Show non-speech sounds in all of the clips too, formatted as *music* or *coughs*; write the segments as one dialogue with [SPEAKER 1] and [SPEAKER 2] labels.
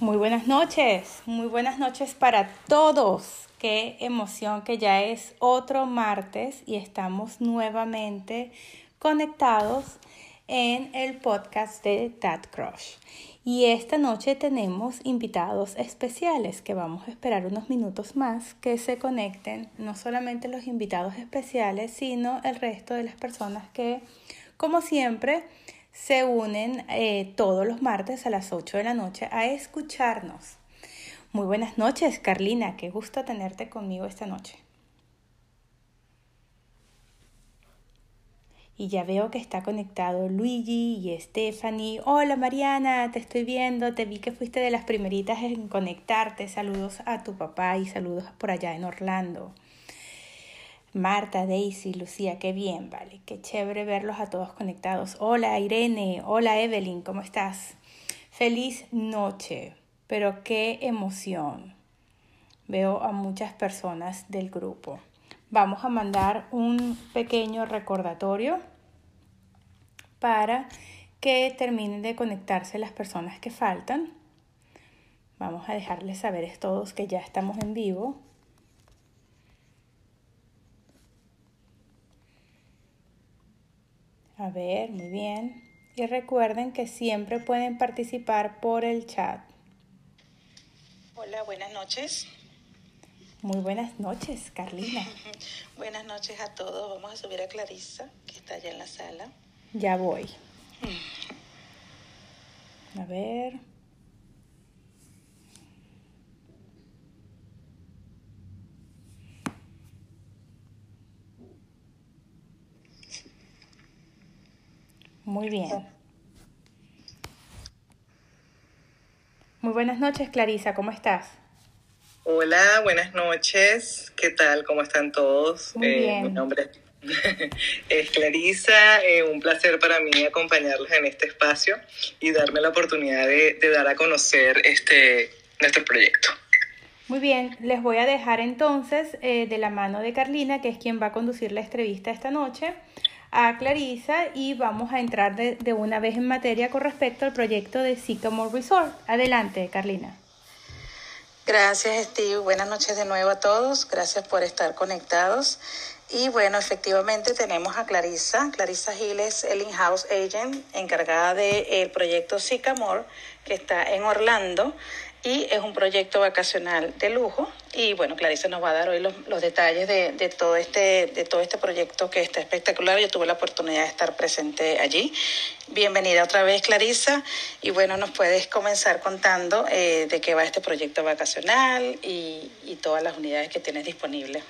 [SPEAKER 1] Muy buenas noches, muy buenas noches para todos. Qué emoción que ya es otro martes y estamos nuevamente conectados en el podcast de That Crush. Y esta noche tenemos invitados especiales que vamos a esperar unos minutos más que se conecten, no solamente los invitados especiales, sino el resto de las personas que, como siempre, se unen eh, todos los martes a las 8 de la noche a escucharnos. Muy buenas noches, Carlina, qué gusto tenerte conmigo esta noche. Y ya veo que está conectado Luigi y Stephanie. Hola Mariana, te estoy viendo, te vi que fuiste de las primeritas en conectarte. Saludos a tu papá y saludos por allá en Orlando. Marta, Daisy, Lucía, qué bien, vale, qué chévere verlos a todos conectados. Hola Irene, hola Evelyn, ¿cómo estás? Feliz noche, pero qué emoción. Veo a muchas personas del grupo. Vamos a mandar un pequeño recordatorio para que terminen de conectarse las personas que faltan. Vamos a dejarles saber a todos que ya estamos en vivo. A ver, muy bien. Y recuerden que siempre pueden participar por el chat.
[SPEAKER 2] Hola, buenas noches.
[SPEAKER 1] Muy buenas noches, Carlina. *laughs*
[SPEAKER 2] buenas noches a todos. Vamos a subir a Clarisa, que está allá en la sala.
[SPEAKER 1] Ya voy. A ver. Muy bien. Muy buenas noches, Clarisa, ¿cómo estás?
[SPEAKER 3] Hola, buenas noches. ¿Qué tal? ¿Cómo están todos?
[SPEAKER 1] Muy bien.
[SPEAKER 3] Eh, mi nombre *laughs* es Clarisa. Eh, un placer para mí acompañarlos en este espacio y darme la oportunidad de, de dar a conocer este nuestro proyecto.
[SPEAKER 1] Muy bien, les voy a dejar entonces eh, de la mano de Carlina, que es quien va a conducir la entrevista esta noche, a Clarisa y vamos a entrar de, de, una vez en materia con respecto al proyecto de Sycamore Resort. Adelante, Carlina.
[SPEAKER 2] Gracias, Steve. Buenas noches de nuevo a todos. Gracias por estar conectados. Y bueno, efectivamente tenemos a Clarisa. Clarisa Giles, el in-house agent encargada del de proyecto Sycamore, que está en Orlando y es un proyecto vacacional de lujo. Y bueno Clarisa nos va a dar hoy los, los detalles de, de, todo este de todo este proyecto que está espectacular. Yo tuve la oportunidad de estar presente allí. Bienvenida otra vez Clarisa y bueno nos puedes comenzar contando eh, de qué va este proyecto vacacional y, y todas las unidades que tienes disponibles.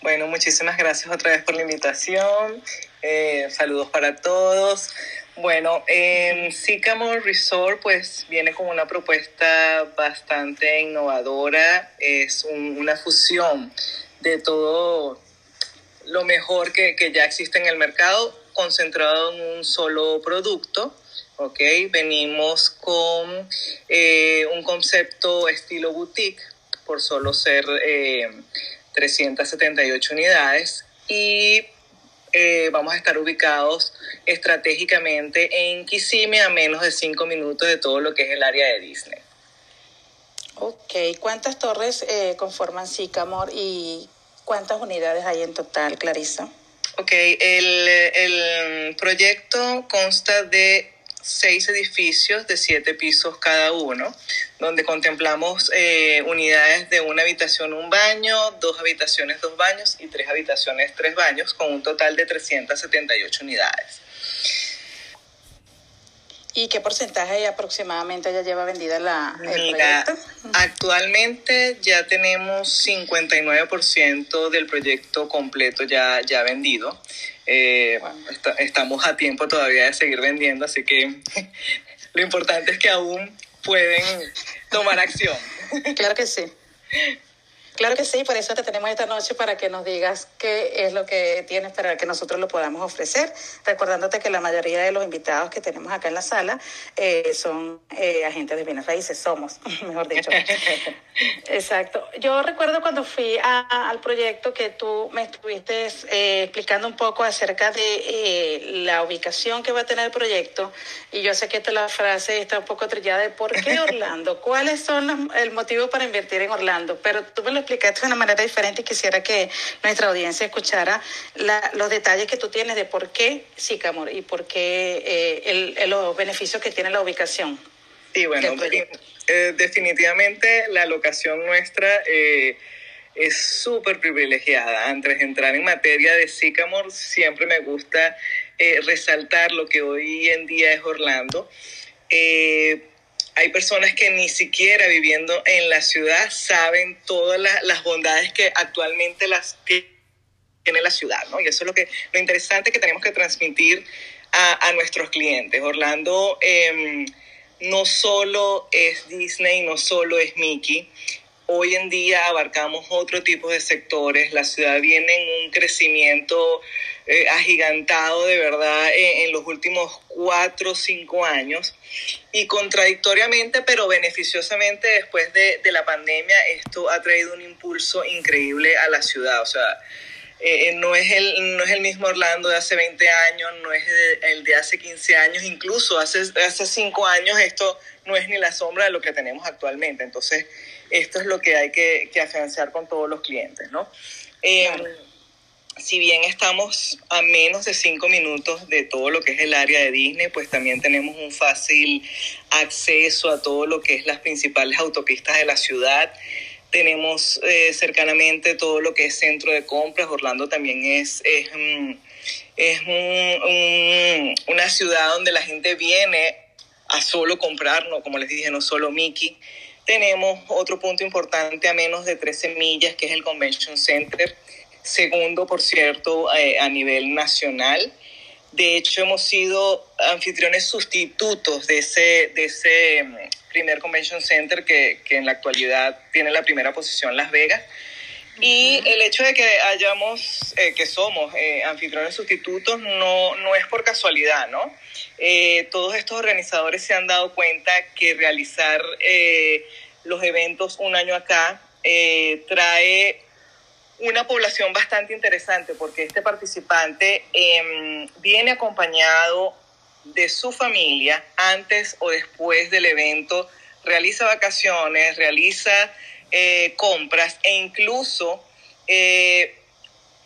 [SPEAKER 3] Bueno muchísimas gracias otra vez por la invitación. Eh, saludos para todos bueno, eh, Sycamore Resort pues viene con una propuesta bastante innovadora, es un, una fusión de todo lo mejor que, que, ya existe en el mercado, concentrado en un solo producto. ¿ok? Venimos con eh, un concepto estilo boutique por solo ser eh, 378 unidades y eh, vamos a estar ubicados estratégicamente en Kissimmee a menos de cinco minutos de todo lo que es el área de Disney.
[SPEAKER 2] Ok, ¿cuántas torres eh, conforman Sycamore y cuántas unidades hay en total, Clarisa?
[SPEAKER 3] Ok, el, el proyecto consta de seis edificios de siete pisos cada uno, donde contemplamos eh, unidades de una habitación, un baño, dos habitaciones, dos baños y tres habitaciones, tres baños, con un total de 378 unidades.
[SPEAKER 2] ¿Y qué porcentaje aproximadamente ya lleva vendida la, el
[SPEAKER 3] Mira,
[SPEAKER 2] proyecto?
[SPEAKER 3] actualmente ya tenemos 59% del proyecto completo ya, ya vendido. Eh, está, estamos a tiempo todavía de seguir vendiendo, así que *laughs* lo importante es que aún pueden tomar acción.
[SPEAKER 2] Claro que sí. Claro que sí, por eso te tenemos esta noche para que nos digas qué es lo que tienes para que nosotros lo podamos ofrecer, recordándote que la mayoría de los invitados que tenemos acá en la sala eh, son eh, agentes de bienes raíces, somos, *laughs* mejor dicho. *laughs* Exacto. Yo recuerdo cuando fui al proyecto que tú me estuviste eh, explicando un poco acerca de la ubicación que va a tener el proyecto, y yo sé que esta la frase está un poco trillada de por qué Orlando, *laughs* cuáles son los, el motivo para invertir en Orlando, pero tú me lo explicaste de una manera diferente y quisiera que nuestra audiencia escuchara los detalles que tú tienes de por qué Sycamore y por qué eh, el, los beneficios que tiene la ubicación.
[SPEAKER 3] Sí, bueno, eh, definitivamente la locación nuestra eh, es súper privilegiada. Antes de entrar en materia de Sycamore, siempre me gusta resaltar lo que hoy en día es Orlando. Eh, hay personas que ni siquiera viviendo en la ciudad saben todas las, bondades que actualmente las tiene la ciudad, ¿no? Y eso es lo que lo interesante que tenemos que transmitir a, nuestros clientes. Orlando em, no solo es Disney, no solo es Mickey. Hoy en día abarcamos otro tipo de sectores. La ciudad viene en un crecimiento eh, agigantado de verdad en los últimos cuatro o cinco años. Y contradictoriamente pero beneficiosamente después de, la pandemia esto ha traído un impulso increíble a la ciudad, o sea, eh, eh, no, es el, no es el mismo Orlando de hace 20 años, no es el de hace 15 años, incluso hace, hace 5 años esto no es ni la sombra de lo que tenemos actualmente, entonces esto es lo que hay que, que afianzar con todos los clientes, ¿no? si bien estamos a menos de cinco minutos de todo lo que es el área de Disney, pues también tenemos un fácil acceso a todo lo que es las principales autopistas de la ciudad. Tenemos eh, cercanamente todo lo que es centro de compras. Orlando también es, es, es una ciudad donde la gente viene a solo comprar, ¿no? como les dije, no solo Mickey. Tenemos otro punto importante a menos de 13 millas, que es el Convention Center segundo, por cierto, eh, a nivel nacional. De hecho, hemos sido anfitriones sustitutos de ese, de ese mm, primer Convention Center que, que en la actualidad tiene la primera posición Las Vegas. Y el hecho de que hayamos, eh, que somos eh, anfitriones sustitutos, no, no es por casualidad, ¿no? todos estos organizadores se han dado cuenta que realizar los eventos un año acá trae una población bastante interesante porque este participante em, viene acompañado de su familia antes o después del evento, realiza vacaciones, realiza eh, compras e incluso eh,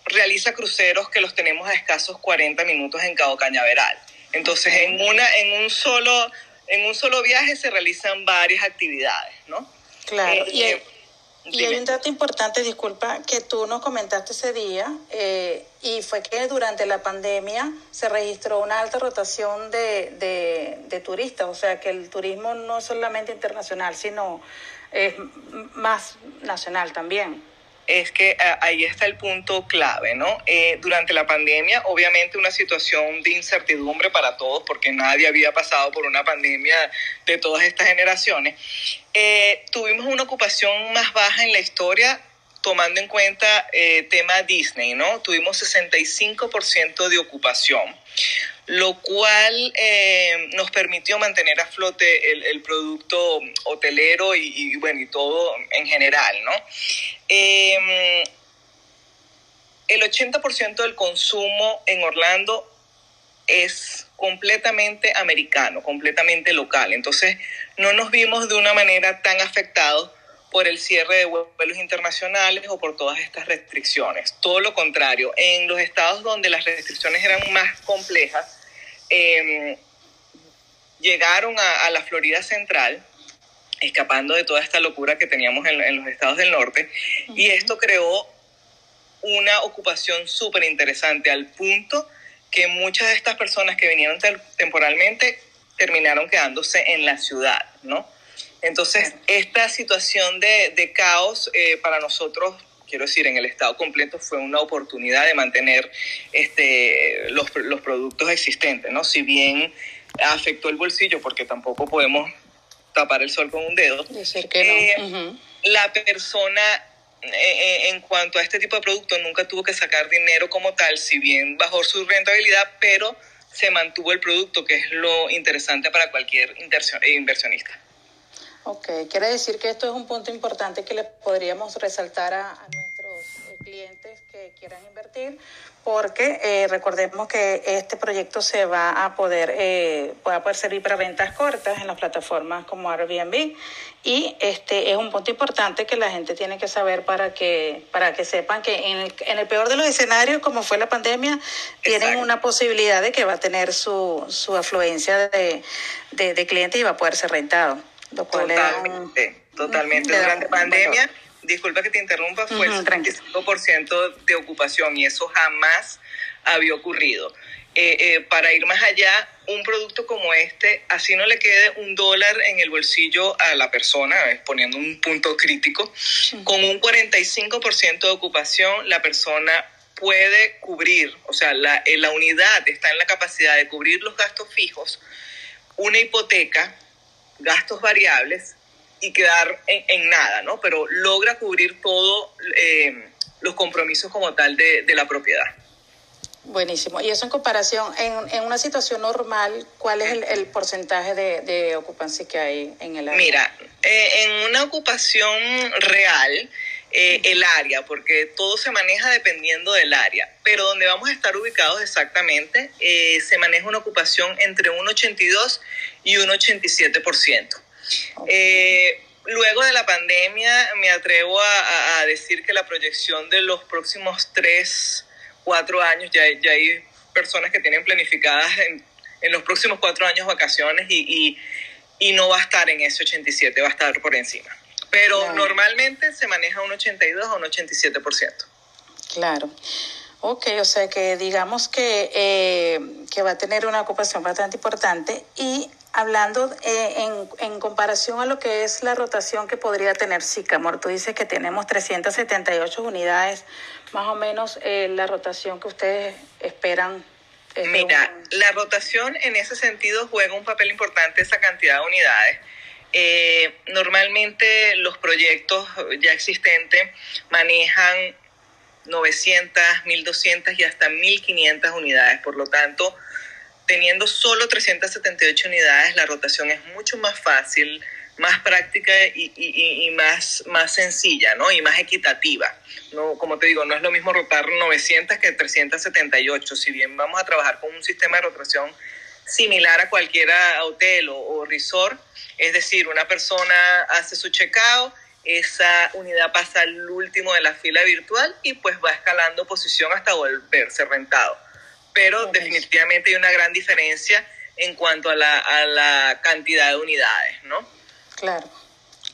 [SPEAKER 3] realiza cruceros que los tenemos a escasos 40 minutos en Cabo Cañaveral. Entonces, en, una, en, un solo, en un solo viaje se realizan varias actividades, ¿no?
[SPEAKER 2] Claro. Eh, y hay un dato importante, disculpa, que tú nos comentaste ese día, eh, y fue que durante la pandemia se registró una alta rotación de, de, de turistas, o sea que el turismo no es solamente internacional, sino es más nacional también
[SPEAKER 3] es que eh, ahí está el punto clave, ¿no? Eh, durante la pandemia, obviamente una situación de incertidumbre para todos, porque nadie había pasado por una pandemia de todas estas generaciones, eh, tuvimos una ocupación más baja en la historia tomando en cuenta eh, tema Disney, ¿no? Tuvimos 65% de ocupación lo cual eh, nos permitió mantener a flote el, producto hotelero y, bueno, y todo en general, ¿no? Em, el 80% del consumo en Orlando es completamente americano, completamente local. Entonces, no nos vimos de una manera tan afectados por el cierre de vuelos internacionales o por todas estas restricciones. Todo lo contrario, en los estados donde las restricciones eran más complejas, eh, llegaron a, la Florida Central, escapando de toda esta locura que teníamos en, los estados del norte, y esto creó una ocupación súper interesante al punto que muchas de estas personas que vinieron temporalmente terminaron quedándose en la ciudad, ¿no? Entonces, esta situación de, caos eh, para nosotros quiero decir, en el estado completo fue una oportunidad de mantener este, los, los productos existentes, ¿no? Si bien afectó el bolsillo, porque tampoco podemos tapar el sol con un dedo,
[SPEAKER 2] Decir que no.
[SPEAKER 3] Eh, la persona en cuanto a este tipo de producto, nunca tuvo que sacar dinero como tal, si bien bajó su rentabilidad, pero se mantuvo el producto, que es lo interesante para cualquier inversionista.
[SPEAKER 2] Ok, quiere decir que esto es un punto importante que le podríamos resaltar a, a nuestros eh, clientes que quieran invertir, porque eh, recordemos que este proyecto se va a poder, eh, va a poder servir para ventas cortas en las plataformas como Airbnb y este es un punto importante que la gente tiene que saber para que, para que sepan que en el, en el peor de los escenarios, como fue la pandemia, tienen una posibilidad de que va a tener su, su afluencia de, de, de clientes y va a poder ser rentado.
[SPEAKER 3] Totalmente, totalmente. Durante pandemia disculpa que te interrumpa, fue el 35% de ocupación y eso jamás había ocurrido. Eh, eh, para ir más allá, un producto como este, así no le quede un dólar en el bolsillo a la persona, poniendo un punto crítico, con un 45% de ocupación, la persona puede cubrir, o sea, la, eh, la unidad está en la capacidad de cubrir los gastos fijos, una hipoteca, gastos variables y quedar en, nada, ¿no? Pero logra cubrir todos eh, los compromisos como tal de, de, la propiedad.
[SPEAKER 2] Buenísimo. Y eso en comparación, en, en una situación normal, ¿cuál es el, el porcentaje de, de, ocupancia que hay en el área?
[SPEAKER 3] Mira, eh, en una ocupación real, eh, el área, porque todo se maneja dependiendo del área, pero donde vamos a estar ubicados exactamente, eh, se maneja una ocupación entre un 82 y un 87%. Eh, luego de la pandemia, me atrevo a, a, decir que la proyección de los próximos tres, cuatro años, ya, ya hay personas que tienen planificadas en, en los próximos cuatro años vacaciones y, y, y, no va a estar en ese 87, va a estar por encima. Pero claro. normalmente se maneja un 82 a un 87%.
[SPEAKER 2] Claro. Ok, o sea que digamos que, eh, que va a tener una ocupación bastante importante y hablando eh, en, en, comparación a lo que es la rotación que podría tener Sicamor, tú dices que tenemos 378 unidades, más o menos eh, la rotación que ustedes esperan.
[SPEAKER 3] Mira, un... la rotación en ese sentido juega un papel importante esa cantidad de unidades. Eh, normalmente los proyectos ya existentes manejan 900, 1200 y hasta 1500 unidades, por lo tanto, teniendo solo 378 unidades, la rotación es mucho más fácil, más práctica y, y, y, más, más sencilla, ¿no? Y más equitativa. No, como te digo, no es lo mismo rotar 900 que 378. Si bien vamos a trabajar con un sistema de rotación similar a cualquier hotel o, o resort, es decir, una persona hace su checkout, esa unidad pasa al último de la fila virtual y pues va escalando posición hasta volverse rentado pero definitivamente hay una gran diferencia en cuanto a la, a la cantidad de unidades, ¿no?
[SPEAKER 2] Claro.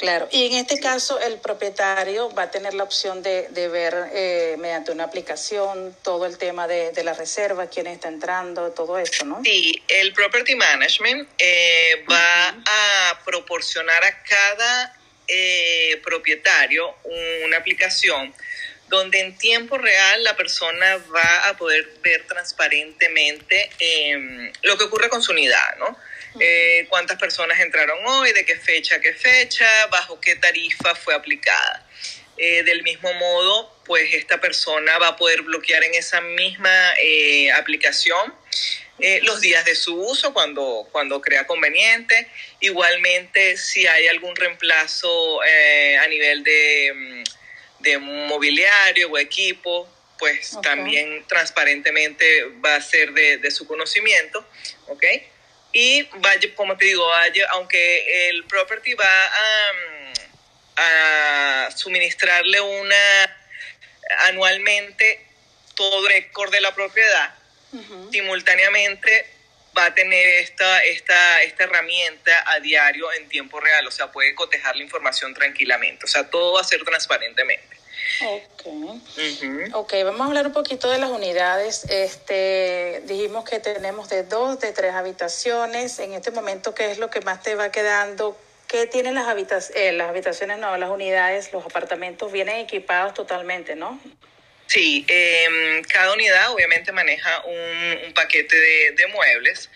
[SPEAKER 2] Claro, y en este caso el propietario va a tener la opción de, de ver eh, mediante una aplicación todo el tema de, de, la reserva, quién está entrando, todo eso, ¿no?
[SPEAKER 3] Sí, el Property Management eh, va uh -huh. a proporcionar a cada eh, propietario una aplicación donde en tiempo real la persona va a poder ver transparentemente eh, lo que ocurre con su unidad, ¿no? Eh, cuántas personas entraron hoy, de qué fecha a qué fecha, bajo qué tarifa fue aplicada. Eh, del mismo modo, pues esta persona va a poder bloquear en esa misma eh, aplicación eh, los días de su uso cuando, cuando crea conveniente. Igualmente, si hay algún reemplazo a nivel de de mobiliario o equipo, pues okay. también transparentemente va a ser de, de, su conocimiento, ¿ok? Y vaya, como te digo, vaya, aunque el property va a, a suministrarle una anualmente todo récord de la propiedad, uh -huh. simultáneamente va a tener esta, esta, esta herramienta a diario en tiempo real, o sea, puede cotejar la información tranquilamente, o sea, todo va a ser transparentemente.
[SPEAKER 2] Ok. Uh -huh. Ok, vamos a hablar un poquito de las unidades. Este, dijimos que tenemos de dos, de tres habitaciones. En este momento, ¿qué es lo que más te va quedando? ¿Qué tienen las, habitaciones? Eh, las habitaciones? No, las unidades, los apartamentos vienen equipados totalmente, ¿no?
[SPEAKER 3] Sí, eh, cada unidad obviamente maneja un, un paquete de, de muebles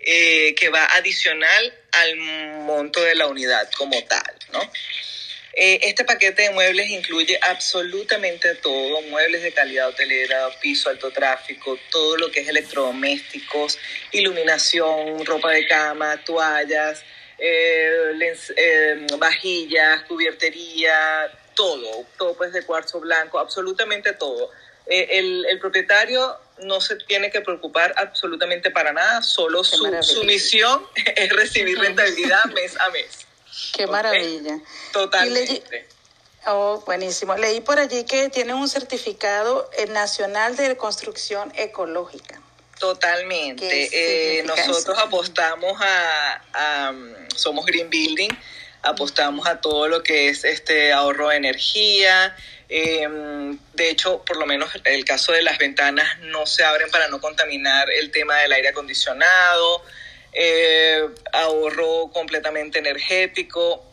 [SPEAKER 3] eh, que va adicional al monto de la unidad como tal, ¿no? Eh, este paquete de muebles incluye absolutamente todo, muebles de calidad hotelera, piso alto tráfico, todo lo que es electrodomésticos, iluminación, ropa de cama, toallas, eh, eh, vajillas, cubiertería, todo, todo pues de cuarzo blanco, absolutamente todo. el, el propietario no se tiene que preocupar absolutamente para nada, solo su, su, misión *laughs* es recibir rentabilidad mes a mes.
[SPEAKER 2] Qué maravilla.
[SPEAKER 3] Totalmente.
[SPEAKER 2] oh, buenísimo. Leí por allí que tiene un certificado eh, nacional de construcción ecológica.
[SPEAKER 3] Totalmente. Eh, nosotros apostamos a, somos Green Building, apostamos a todo lo que es este ahorro de energía, Em, de hecho, por lo menos el caso de las ventanas no se abren para no contaminar el tema del aire acondicionado, eh, ahorro completamente energético,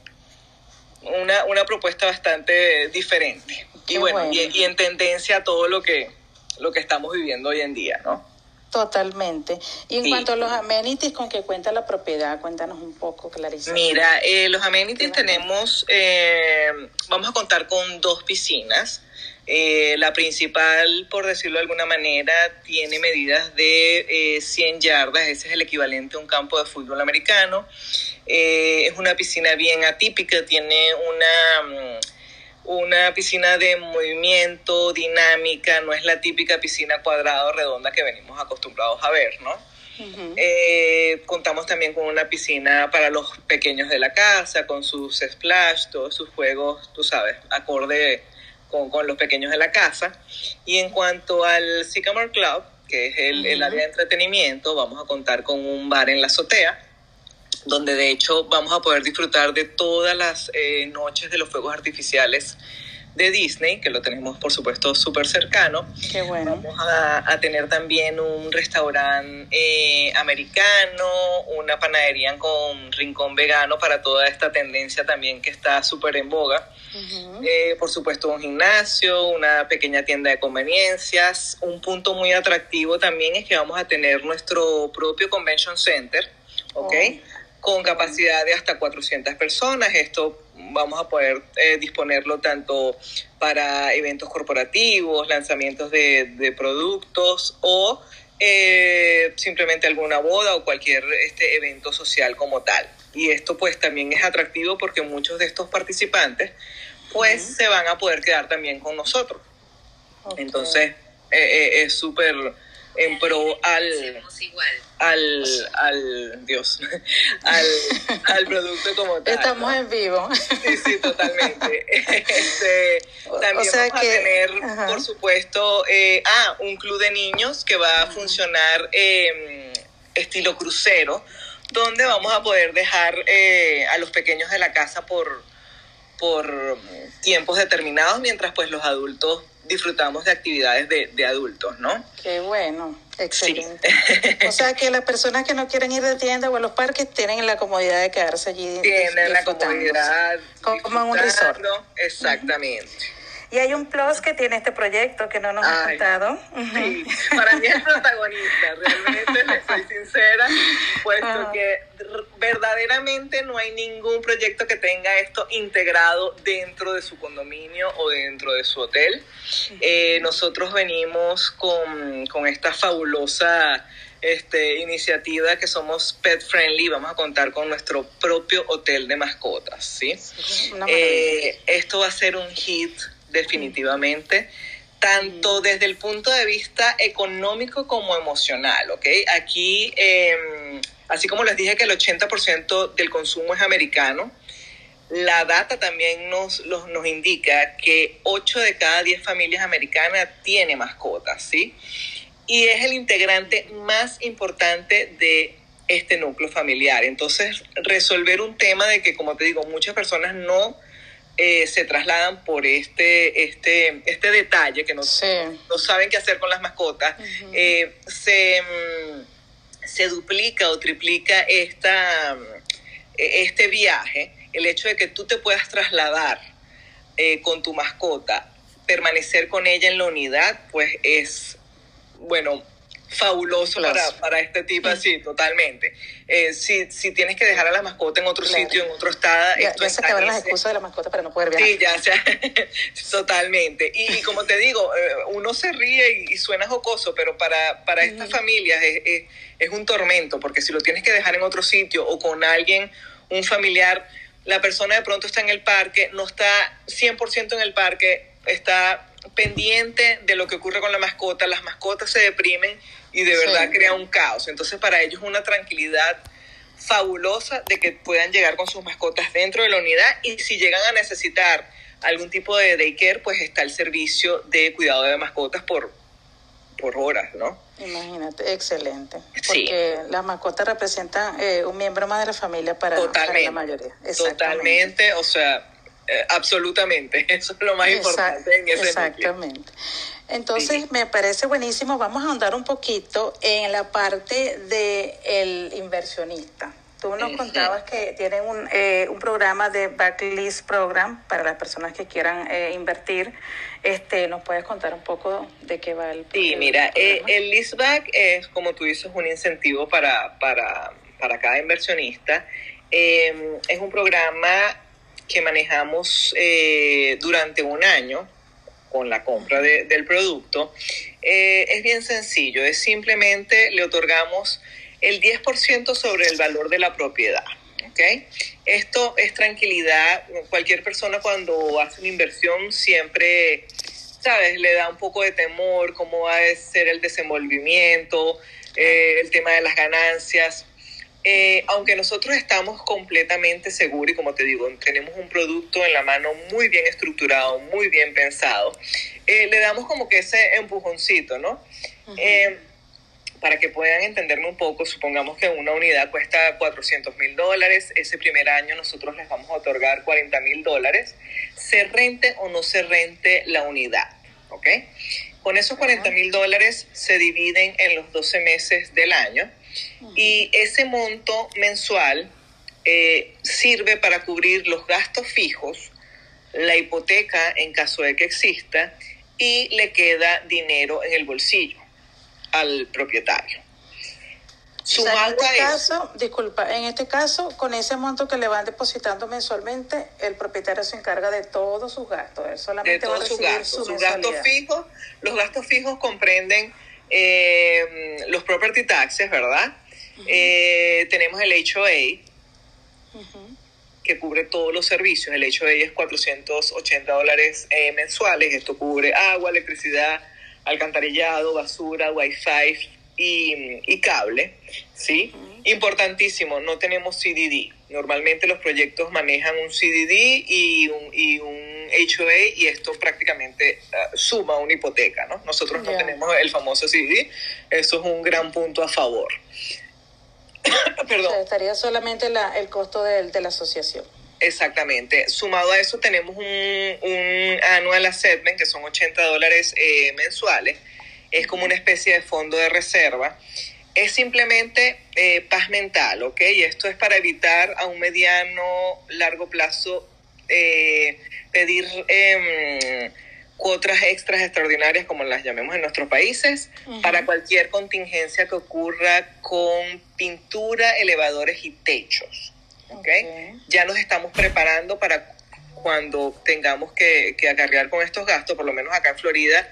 [SPEAKER 3] una, una propuesta bastante diferente. y bueno, Y, y, en tendencia a todo lo que, lo que estamos viviendo hoy en día, ¿no?
[SPEAKER 2] Totalmente. Y en cuanto a los amenities con que cuenta la propiedad, cuéntanos un poco, Clarisa.
[SPEAKER 3] Mira, eh, los amenities tenemos, eh, vamos a contar con dos piscinas. Eh, la principal, por decirlo de alguna manera, tiene medidas de 100 yardas, ese es el equivalente a un campo de fútbol americano. es una piscina bien atípica, tiene una una piscina de movimiento, dinámica, no es la típica piscina cuadrada o redonda que venimos acostumbrados a ver, ¿no? Eh, contamos también con una piscina para los pequeños de la casa, con sus splash, todos sus juegos, tú sabes, acorde con, los pequeños de la casa. Y en cuanto al Sycamore Club, que es el, el área de entretenimiento, vamos a contar con un bar en la azotea, donde de hecho vamos a poder disfrutar de todas las eh, noches de los fuegos artificiales de Disney, que lo tenemos por supuesto súper cercano.
[SPEAKER 2] Qué bueno.
[SPEAKER 3] Vamos a, tener también un restaurante eh, americano, una panadería con rincón vegano para toda esta tendencia también que está súper en boga. Eh, por supuesto un gimnasio, una pequeña tienda de conveniencias. Un punto muy atractivo también es que vamos a tener nuestro propio convention center, ¿ok? Oh con capacidad de hasta 400 personas. Esto vamos a poder eh, disponerlo tanto para eventos corporativos, lanzamientos de, productos o eh, simplemente alguna boda o cualquier este evento social como tal. Y esto pues también es atractivo porque muchos de estos participantes pues se van a poder quedar también con nosotros. Entonces eh, es súper en pro al, al, al Dios, *laughs* al, al producto como tal.
[SPEAKER 2] Estamos en vivo.
[SPEAKER 3] Sí, sí, totalmente. *laughs* Este, también vamos a tener, por supuesto, eh, ah, un club de niños que va a funcionar eh, estilo crucero, donde vamos a poder dejar eh, a los pequeños de la casa por, por tiempos determinados, mientras pues los adultos disfrutamos de actividades de, de adultos, ¿no?
[SPEAKER 2] Qué bueno, excelente. o sea que las personas que no quieren ir de tienda o a los parques tienen la comodidad de quedarse allí.
[SPEAKER 3] Tienen la comodidad.
[SPEAKER 2] Como en un resort.
[SPEAKER 3] Exactamente.
[SPEAKER 2] Y hay un plus que tiene este proyecto que no nos ha contado.
[SPEAKER 3] Sí, para mí es protagonista, realmente, le soy *laughs* sincera, puesto que verdaderamente no hay ningún proyecto que tenga esto integrado dentro de su condominio o dentro de su hotel. Eh, nosotros venimos con, con esta fabulosa este, iniciativa que somos pet friendly, vamos a contar con nuestro propio hotel de mascotas, ¿sí? Eh, esto va a ser un hit definitivamente, tanto desde el punto de vista económico como emocional, ¿ok? Aquí, em, así como les dije que el 80% del consumo es americano, la data también nos, nos indica que 8 de cada 10 familias americanas tiene mascotas, ¿sí? Y es el integrante más importante de este núcleo familiar. Entonces, resolver un tema de que, como te digo, muchas personas no eh, se trasladan por este, este, este detalle que no, no saben qué hacer con las mascotas, eh, se, mm, se, duplica o triplica esta, e, este viaje, el hecho de que tú te puedas trasladar eh, con tu mascota, permanecer con ella en la unidad, pues es, bueno, fabuloso para, para, este tipo así, totalmente. Eh, si, si tienes que dejar a la mascota en otro sitio, en otro estado...
[SPEAKER 2] Ya, ya se acabaron las excusas de la mascota para no poder viajar.
[SPEAKER 3] Sí, ya, sea, *laughs* totalmente. Y, como te digo, eh, uno se ríe y, suena jocoso, pero para, para estas familias es, es, es un tormento, porque si lo tienes que dejar en otro sitio o con alguien, un familiar, la persona de pronto está en el parque, no está 100% en el parque, está pendiente de lo que ocurre con la mascota, las mascotas se deprimen y de verdad crea un caos. Entonces para ellos una tranquilidad fabulosa de que puedan llegar con sus mascotas dentro de la unidad y si llegan a necesitar algún tipo de daycare, pues está el servicio de cuidado de mascotas por, por horas, ¿no?
[SPEAKER 2] Imagínate, excelente. Porque las mascotas representan eh, un miembro más de la familia para, la mayoría.
[SPEAKER 3] Totalmente, o sea, eh, absolutamente. *laughs* Eso es lo más importante en ese
[SPEAKER 2] Exactamente. Entonces, me parece buenísimo. Vamos a ahondar un poquito en la parte del el inversionista. Tú nos contabas que tienen un, eh, un programa de Backlist Program para las personas que quieran eh, invertir. Este, ¿Nos puedes contar un poco de qué va el
[SPEAKER 3] Sí, mira, eh, el leaseback es, como tú dices, un incentivo para, para, para cada inversionista. es un programa que manejamos durante un año con la compra del producto. es bien sencillo, es simplemente le otorgamos el 10% sobre el valor de la propiedad. Esto es tranquilidad. Cualquier persona cuando hace una inversión siempre, ¿sabes? Le da un poco de temor cómo va a ser el desenvolvimiento, eh, el tema de las ganancias. Eh, aunque nosotros estamos completamente seguros y como te digo, tenemos un producto en la mano muy bien estructurado, muy bien pensado, eh, le damos como que ese empujoncito, ¿no? para que puedan entenderme un poco, supongamos que una unidad cuesta 400 mil dólares, ese primer año nosotros les vamos a otorgar 40 mil dólares, se rente o no se rente la unidad, ¿ok? Con esos 40 mil dólares se dividen en los 12 meses del año y ese monto mensual eh, sirve para cubrir los gastos fijos, la hipoteca en caso de que exista y le queda dinero en el bolsillo al propietario.
[SPEAKER 2] Sumado en este caso, disculpa, en este caso, con ese monto que le van depositando mensualmente, el propietario se encarga de todos sus gastos. Él solamente va a recibir
[SPEAKER 3] gastos. sus gastos fijos. Los gastos fijos comprenden eh, los property taxes, ¿verdad? Eh, tenemos el HOA, que cubre todos los servicios. El HOA es 480 dólares eh, mensuales. Esto cubre agua, electricidad, alcantarillado, basura, wifi y, y cable, ¿sí? Importantísimo, no tenemos CDD. Normalmente los proyectos manejan un CDD y un, y un HOA y esto prácticamente ah, suma una hipoteca, ¿no? Nosotros no tenemos el famoso CDD, eso es un gran punto a favor. *coughs*
[SPEAKER 2] Perdón. estaría solamente la, el costo de, de la asociación.
[SPEAKER 3] Exactamente. Sumado a eso tenemos un, un annual assessment que son 80 dólares eh, mensuales. Es como una especie de fondo de reserva. Es simplemente eh, paz mental, ¿ok? Y esto es para evitar a un mediano, largo plazo eh, pedir em, cuotas extras extraordinarias, como las llamemos en nuestros países, para cualquier contingencia que ocurra con pintura, elevadores y techos. ¿okay? Ya nos estamos preparando para cuando tengamos que, que acarrear con estos gastos, por lo menos acá en Florida,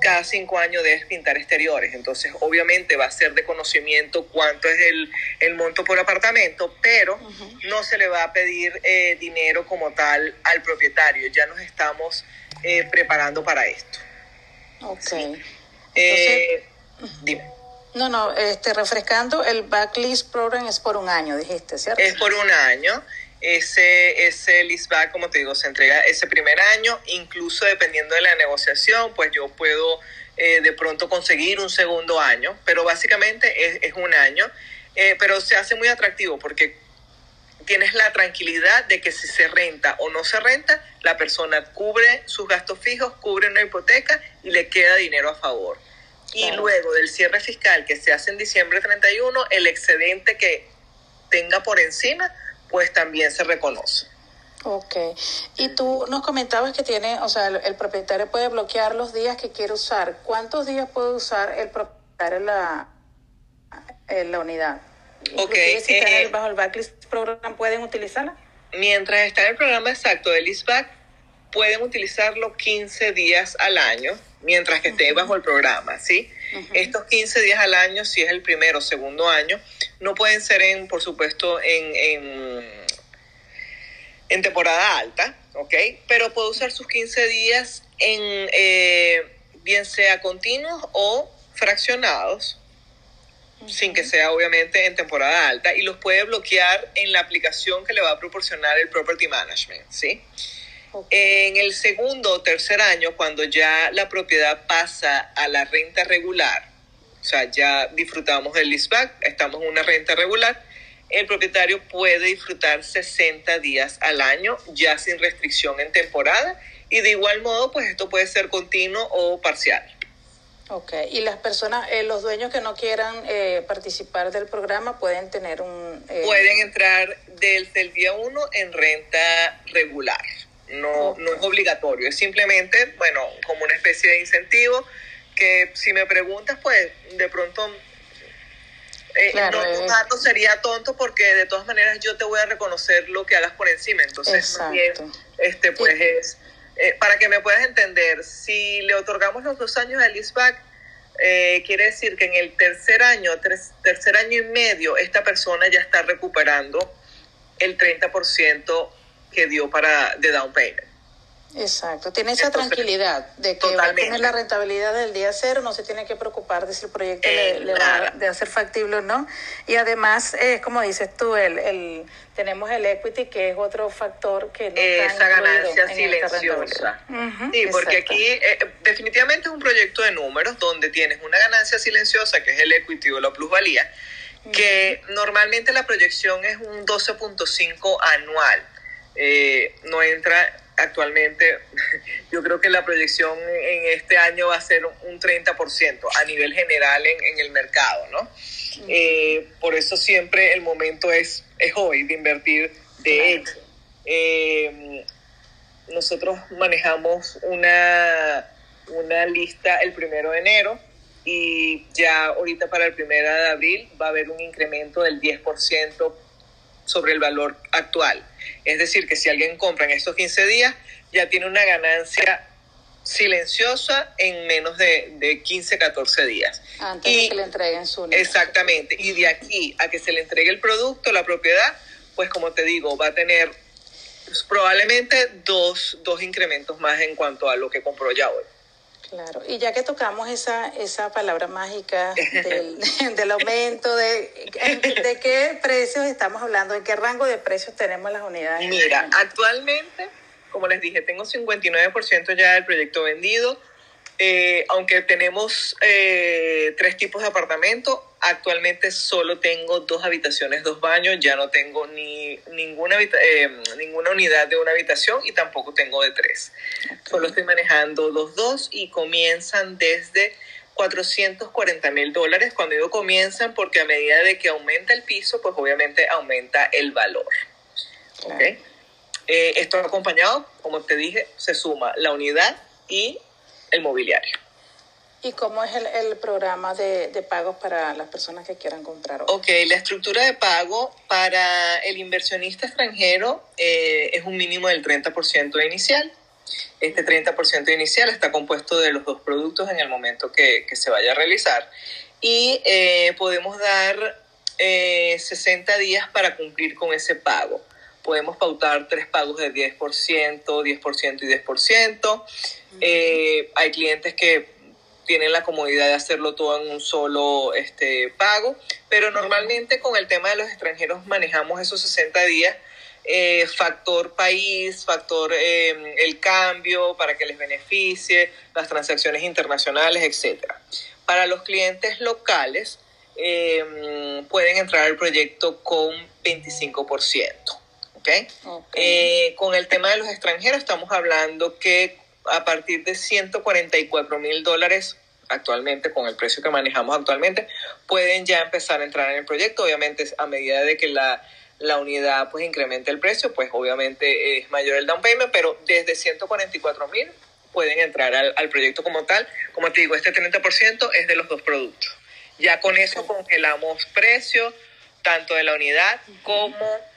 [SPEAKER 3] cada cinco años debes pintar exteriores. Entonces, obviamente va a ser de conocimiento cuánto es el, el monto por apartamento, pero no se le va a pedir eh, dinero como tal al propietario. Ya nos estamos eh, preparando para esto.
[SPEAKER 2] Ok. Eh, dime. No, no, este, refrescando, el backlist program es por un año, dijiste, ¿cierto?
[SPEAKER 3] Es por un año. Ese, ese leaseback, como te digo, se entrega ese primer año, incluso dependiendo de la negociación, pues yo puedo eh, de pronto conseguir un segundo año, pero básicamente es, es un año, eh, pero se hace muy atractivo porque tienes la tranquilidad de que si se renta o no se renta, la persona cubre sus gastos fijos, cubre una hipoteca y le queda dinero a favor. Y luego del cierre fiscal que se hace en diciembre 31, el excedente que tenga por encima, pues también se reconoce.
[SPEAKER 2] Ok. Y tú nos comentabas que tiene, o sea, el, propietario puede bloquear los días que quiere usar. ¿Cuántos días puede usar el propietario la, la unidad.
[SPEAKER 3] Ok.
[SPEAKER 2] Si están bajo el backlist program, ¿pueden utilizarla?
[SPEAKER 3] Mientras está en el programa exacto del ISBAC, pueden utilizarlo 15 días al año, mientras que esté bajo el programa, ¿sí? Estos 15 días al año, si es el primero o segundo año, no pueden ser, en, por supuesto, en, en, en temporada alta, ¿ok? Pero puede usar sus 15 días en, eh, bien sea continuos o fraccionados, sin que sea obviamente en temporada alta, y los puede bloquear en la aplicación que le va a proporcionar el Property Management, ¿sí? En el segundo o tercer año, cuando ya la propiedad pasa a la renta regular, o sea, ya disfrutamos del leaseback, estamos en una renta regular, el propietario puede disfrutar 60 días al año, ya sin restricción en temporada, y de igual modo, pues esto puede ser continuo o parcial.
[SPEAKER 2] Ok, y las personas, eh, los dueños que no quieran eh, participar del programa pueden tener un...
[SPEAKER 3] Eh, pueden entrar desde el día uno en renta regular. No, no es obligatorio, es simplemente, bueno, como una especie de incentivo que si me preguntas, pues de pronto eh, no tomarlo sería tonto porque de todas maneras yo te voy a reconocer lo que hagas por encima. Entonces, este, pues es, eh, para que me puedas entender, si le otorgamos los dos años al ISBAC, eh, quiere decir que en el tercer año, tercer año y medio, esta persona ya está recuperando el 30% que dio para de down payment.
[SPEAKER 2] Exacto, tiene esa tranquilidad de que va a tener la rentabilidad del día cero, no se tiene que preocupar de si el proyecto le, va a hacer factible o no. Y además, es como dices tú, el, el, tenemos el equity, que es otro factor que no
[SPEAKER 3] Esa ganancia silenciosa. sí, porque aquí eh, definitivamente es un proyecto de números donde tienes una ganancia silenciosa, que es el equity o la plusvalía, que normalmente la proyección es un 12.5 anual eh, no entra actualmente, *laughs* yo creo que la proyección en este año va a ser un 30% a nivel general en, el mercado, ¿no? Eh, por eso siempre el momento es, es hoy de invertir. De hecho, eh, nosotros manejamos una, una lista el primero de enero y ya ahorita para el primero de abril va a haber un incremento del 10% sobre el valor actual. Es decir, que si alguien compra en estos 15 días, ya tiene una ganancia silenciosa en menos de, de 15, 14 días.
[SPEAKER 2] Antes de que le entreguen su
[SPEAKER 3] Exactamente. Y de aquí a que se le entregue el producto, la propiedad, pues como te digo, va a tener probablemente dos, dos incrementos más en cuanto a lo que compró ya hoy.
[SPEAKER 2] Claro, y ya que tocamos esa, esa palabra mágica del, *laughs* del aumento, de, ¿de qué precios estamos hablando? ¿En qué rango de precios tenemos las unidades?
[SPEAKER 3] Mira, actualmente, como les dije, tengo 59% ya del proyecto vendido. Eh, aunque tenemos eh, tres tipos de apartamento, actualmente solo tengo dos habitaciones, dos baños, ya no tengo ni ninguna, eh, ninguna unidad de una habitación y tampoco tengo de tres. Solo estoy manejando los dos y comienzan desde 440 mil dólares. Cuando digo comienzan, porque a medida de que aumenta el piso, pues obviamente aumenta el valor. esto acompañado, como te dije, se suma la unidad y el mobiliario.
[SPEAKER 2] ¿Y cómo es el, programa de, de, pagos para las personas que quieran comprar?
[SPEAKER 3] Ok, la estructura de pago para el inversionista extranjero eh, es un mínimo del 30% inicial. Este 30% inicial está compuesto de los dos productos en el momento que, que se vaya a realizar. Y eh, podemos dar eh, 60 días para cumplir con ese pago. Podemos pautar tres pagos de 10%, 10% y 10%. Eh, hay clientes que tienen la comodidad de hacerlo todo en un solo este, pago, pero normalmente con el tema de los extranjeros manejamos esos 60 días, eh, factor país, factor em, el cambio para que les beneficie, las transacciones internacionales, etc. Para los clientes locales em, pueden entrar al proyecto con 25%. ¿Okay? Eh, con el tema de los extranjeros estamos hablando que a partir de 144 mil dólares actualmente, con el precio que manejamos actualmente, pueden ya empezar a entrar en el proyecto. Obviamente, a medida de que la, la unidad pues incremente el precio, pues obviamente es mayor el down payment, pero desde 144 mil pueden entrar al, al, proyecto como tal. Como te digo, este 30% es de los dos productos. Ya con eso congelamos precios, tanto de la unidad como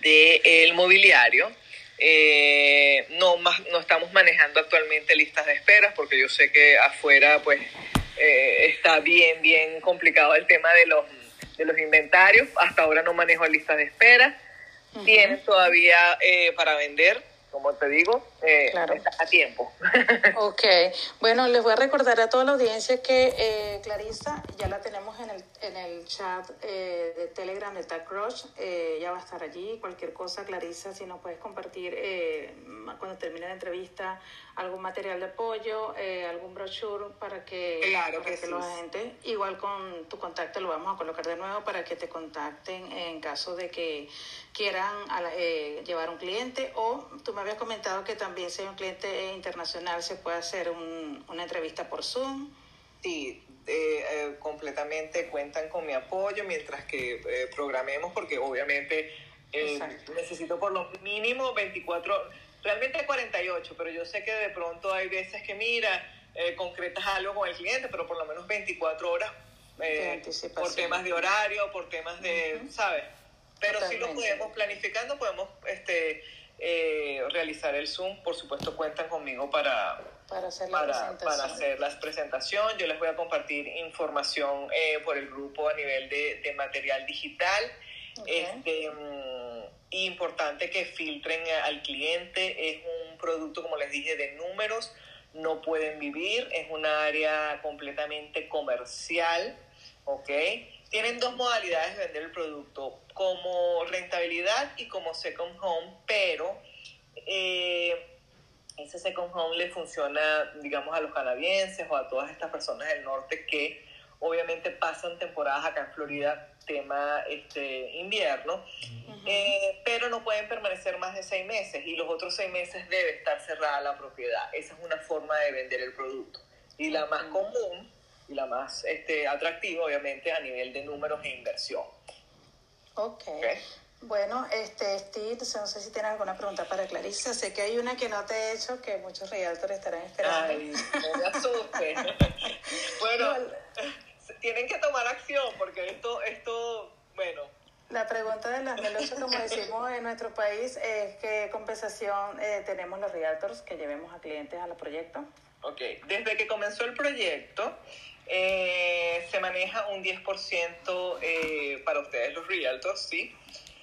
[SPEAKER 3] del mobiliario. Eh, no, más, no estamos manejando actualmente listas de esperas porque yo sé que afuera pues eh, está bien, bien complicado el tema de los, de los inventarios. Hasta ahora no manejo listas de espera. Tienen todavía eh, para vender como te digo, eh, claro. a tiempo. *laughs*
[SPEAKER 2] ok, bueno, les voy a recordar a toda la audiencia que eh, Clarisa ya la tenemos en el, en el chat eh, de Telegram de Tag Crush, eh, ya va a estar allí, cualquier cosa, Clarisa, si nos puedes compartir eh, cuando termine la entrevista algún material de apoyo, eh, algún brochure para que,
[SPEAKER 3] claro
[SPEAKER 2] para que, los agentes, igual con tu contacto lo vamos a colocar de nuevo para que te contacten en caso de que quieran eh, llevar un cliente. O tú me habías comentado que también si hay un cliente internacional se puede hacer un, una entrevista por Zoom.
[SPEAKER 3] Sí, eh, eh completamente cuentan con mi apoyo mientras que eh, programemos porque obviamente eh, necesito por lo mínimo 24 realmente 48, pero yo sé que de pronto hay veces que mira, eh, concretas algo con el cliente, pero por lo menos 24 horas eh, por temas de horario, por temas de, ¿sabes? Pero si lo podemos planificando, podemos este, eh, realizar el Zoom. Por supuesto, cuentan conmigo para,
[SPEAKER 2] para hacer la
[SPEAKER 3] para,
[SPEAKER 2] presentación.
[SPEAKER 3] Para hacer la presentación. Yo les voy a compartir información eh, por el grupo a nivel de, de material digital. Okay. Este, importante que filtren al cliente. Es un producto, como les dije, de números. No pueden vivir. Es un área completamente comercial. ¿Ok? Tienen dos modalidades de vender el producto, como rentabilidad y como second home, pero eh, ese second home le funciona, digamos, a los canadienses o a todas estas personas del norte que obviamente pasan temporadas acá en Florida tema este invierno, uh -huh. eh, pero no pueden permanecer más de seis meses y los otros seis meses debe estar cerrada la propiedad. Esa es una forma de vender el producto. Y la más común y la más este, atractiva, obviamente, a nivel de números e inversión.
[SPEAKER 2] Ok. okay. Bueno, este, Steve, no sé si tienes alguna pregunta para Clarissa. Sé que hay una que no te he hecho, que muchos realtors estarán esperando.
[SPEAKER 3] Ay, no me asuste. *laughs* bueno, tienen que tomar acción porque esto, esto, bueno.
[SPEAKER 2] La pregunta de las melochas, como decimos en nuestro país, es qué compensación eh, tenemos los realtors que llevemos a clientes a los proyectos.
[SPEAKER 3] Ok, desde que comenzó el proyecto, eh, se maneja un 10% eh, para ustedes los realtors, ¿sí?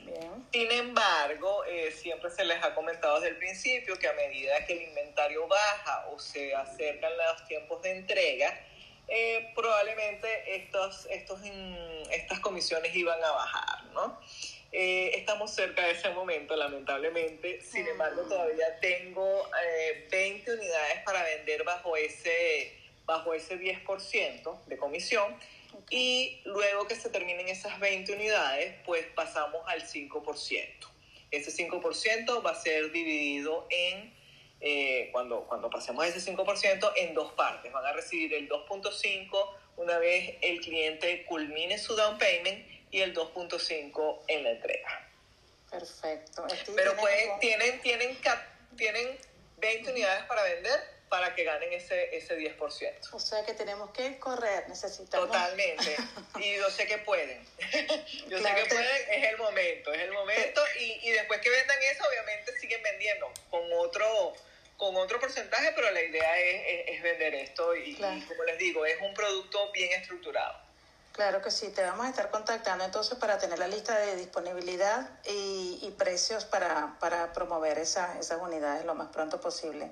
[SPEAKER 2] Bien.
[SPEAKER 3] Sin embargo, eh, siempre se les ha comentado desde el principio que a medida que el inventario baja o se acercan los tiempos de entrega, eh, probablemente estos, estos, estas comisiones iban a bajar, ¿no? Eh, estamos cerca de ese momento, lamentablemente. Sin embargo, todavía tengo eh, 20 unidades para vender bajo ese, bajo ese 10% de comisión. Okay. Y luego que se terminen esas 20 unidades, pues pasamos al 5%. Ese 5% va a ser dividido en eh, cuando, cuando pasemos ese 5% en dos partes. Van a recibir el 2.5 una vez el cliente culmine su down payment y el 2.5 en la entrega.
[SPEAKER 2] Perfecto.
[SPEAKER 3] Pero pueden, tienen, tienen, tienen 20 unidades para vender para que ganen ese, ese 10%.
[SPEAKER 2] O sea que tenemos que correr, necesitamos.
[SPEAKER 3] Totalmente. *laughs* Y yo sé que pueden. yo claro sé que pueden, es el momento, es el momento. Y, y después que vendan eso, obviamente siguen vendiendo con otro con otro porcentaje, pero la idea es, es, es vender esto y, claro. y, como les digo, es un producto bien estructurado.
[SPEAKER 2] Claro que sí, te vamos a estar contactando entonces para tener la lista de disponibilidad y, y precios para, para promover esa, esas unidades lo más pronto posible.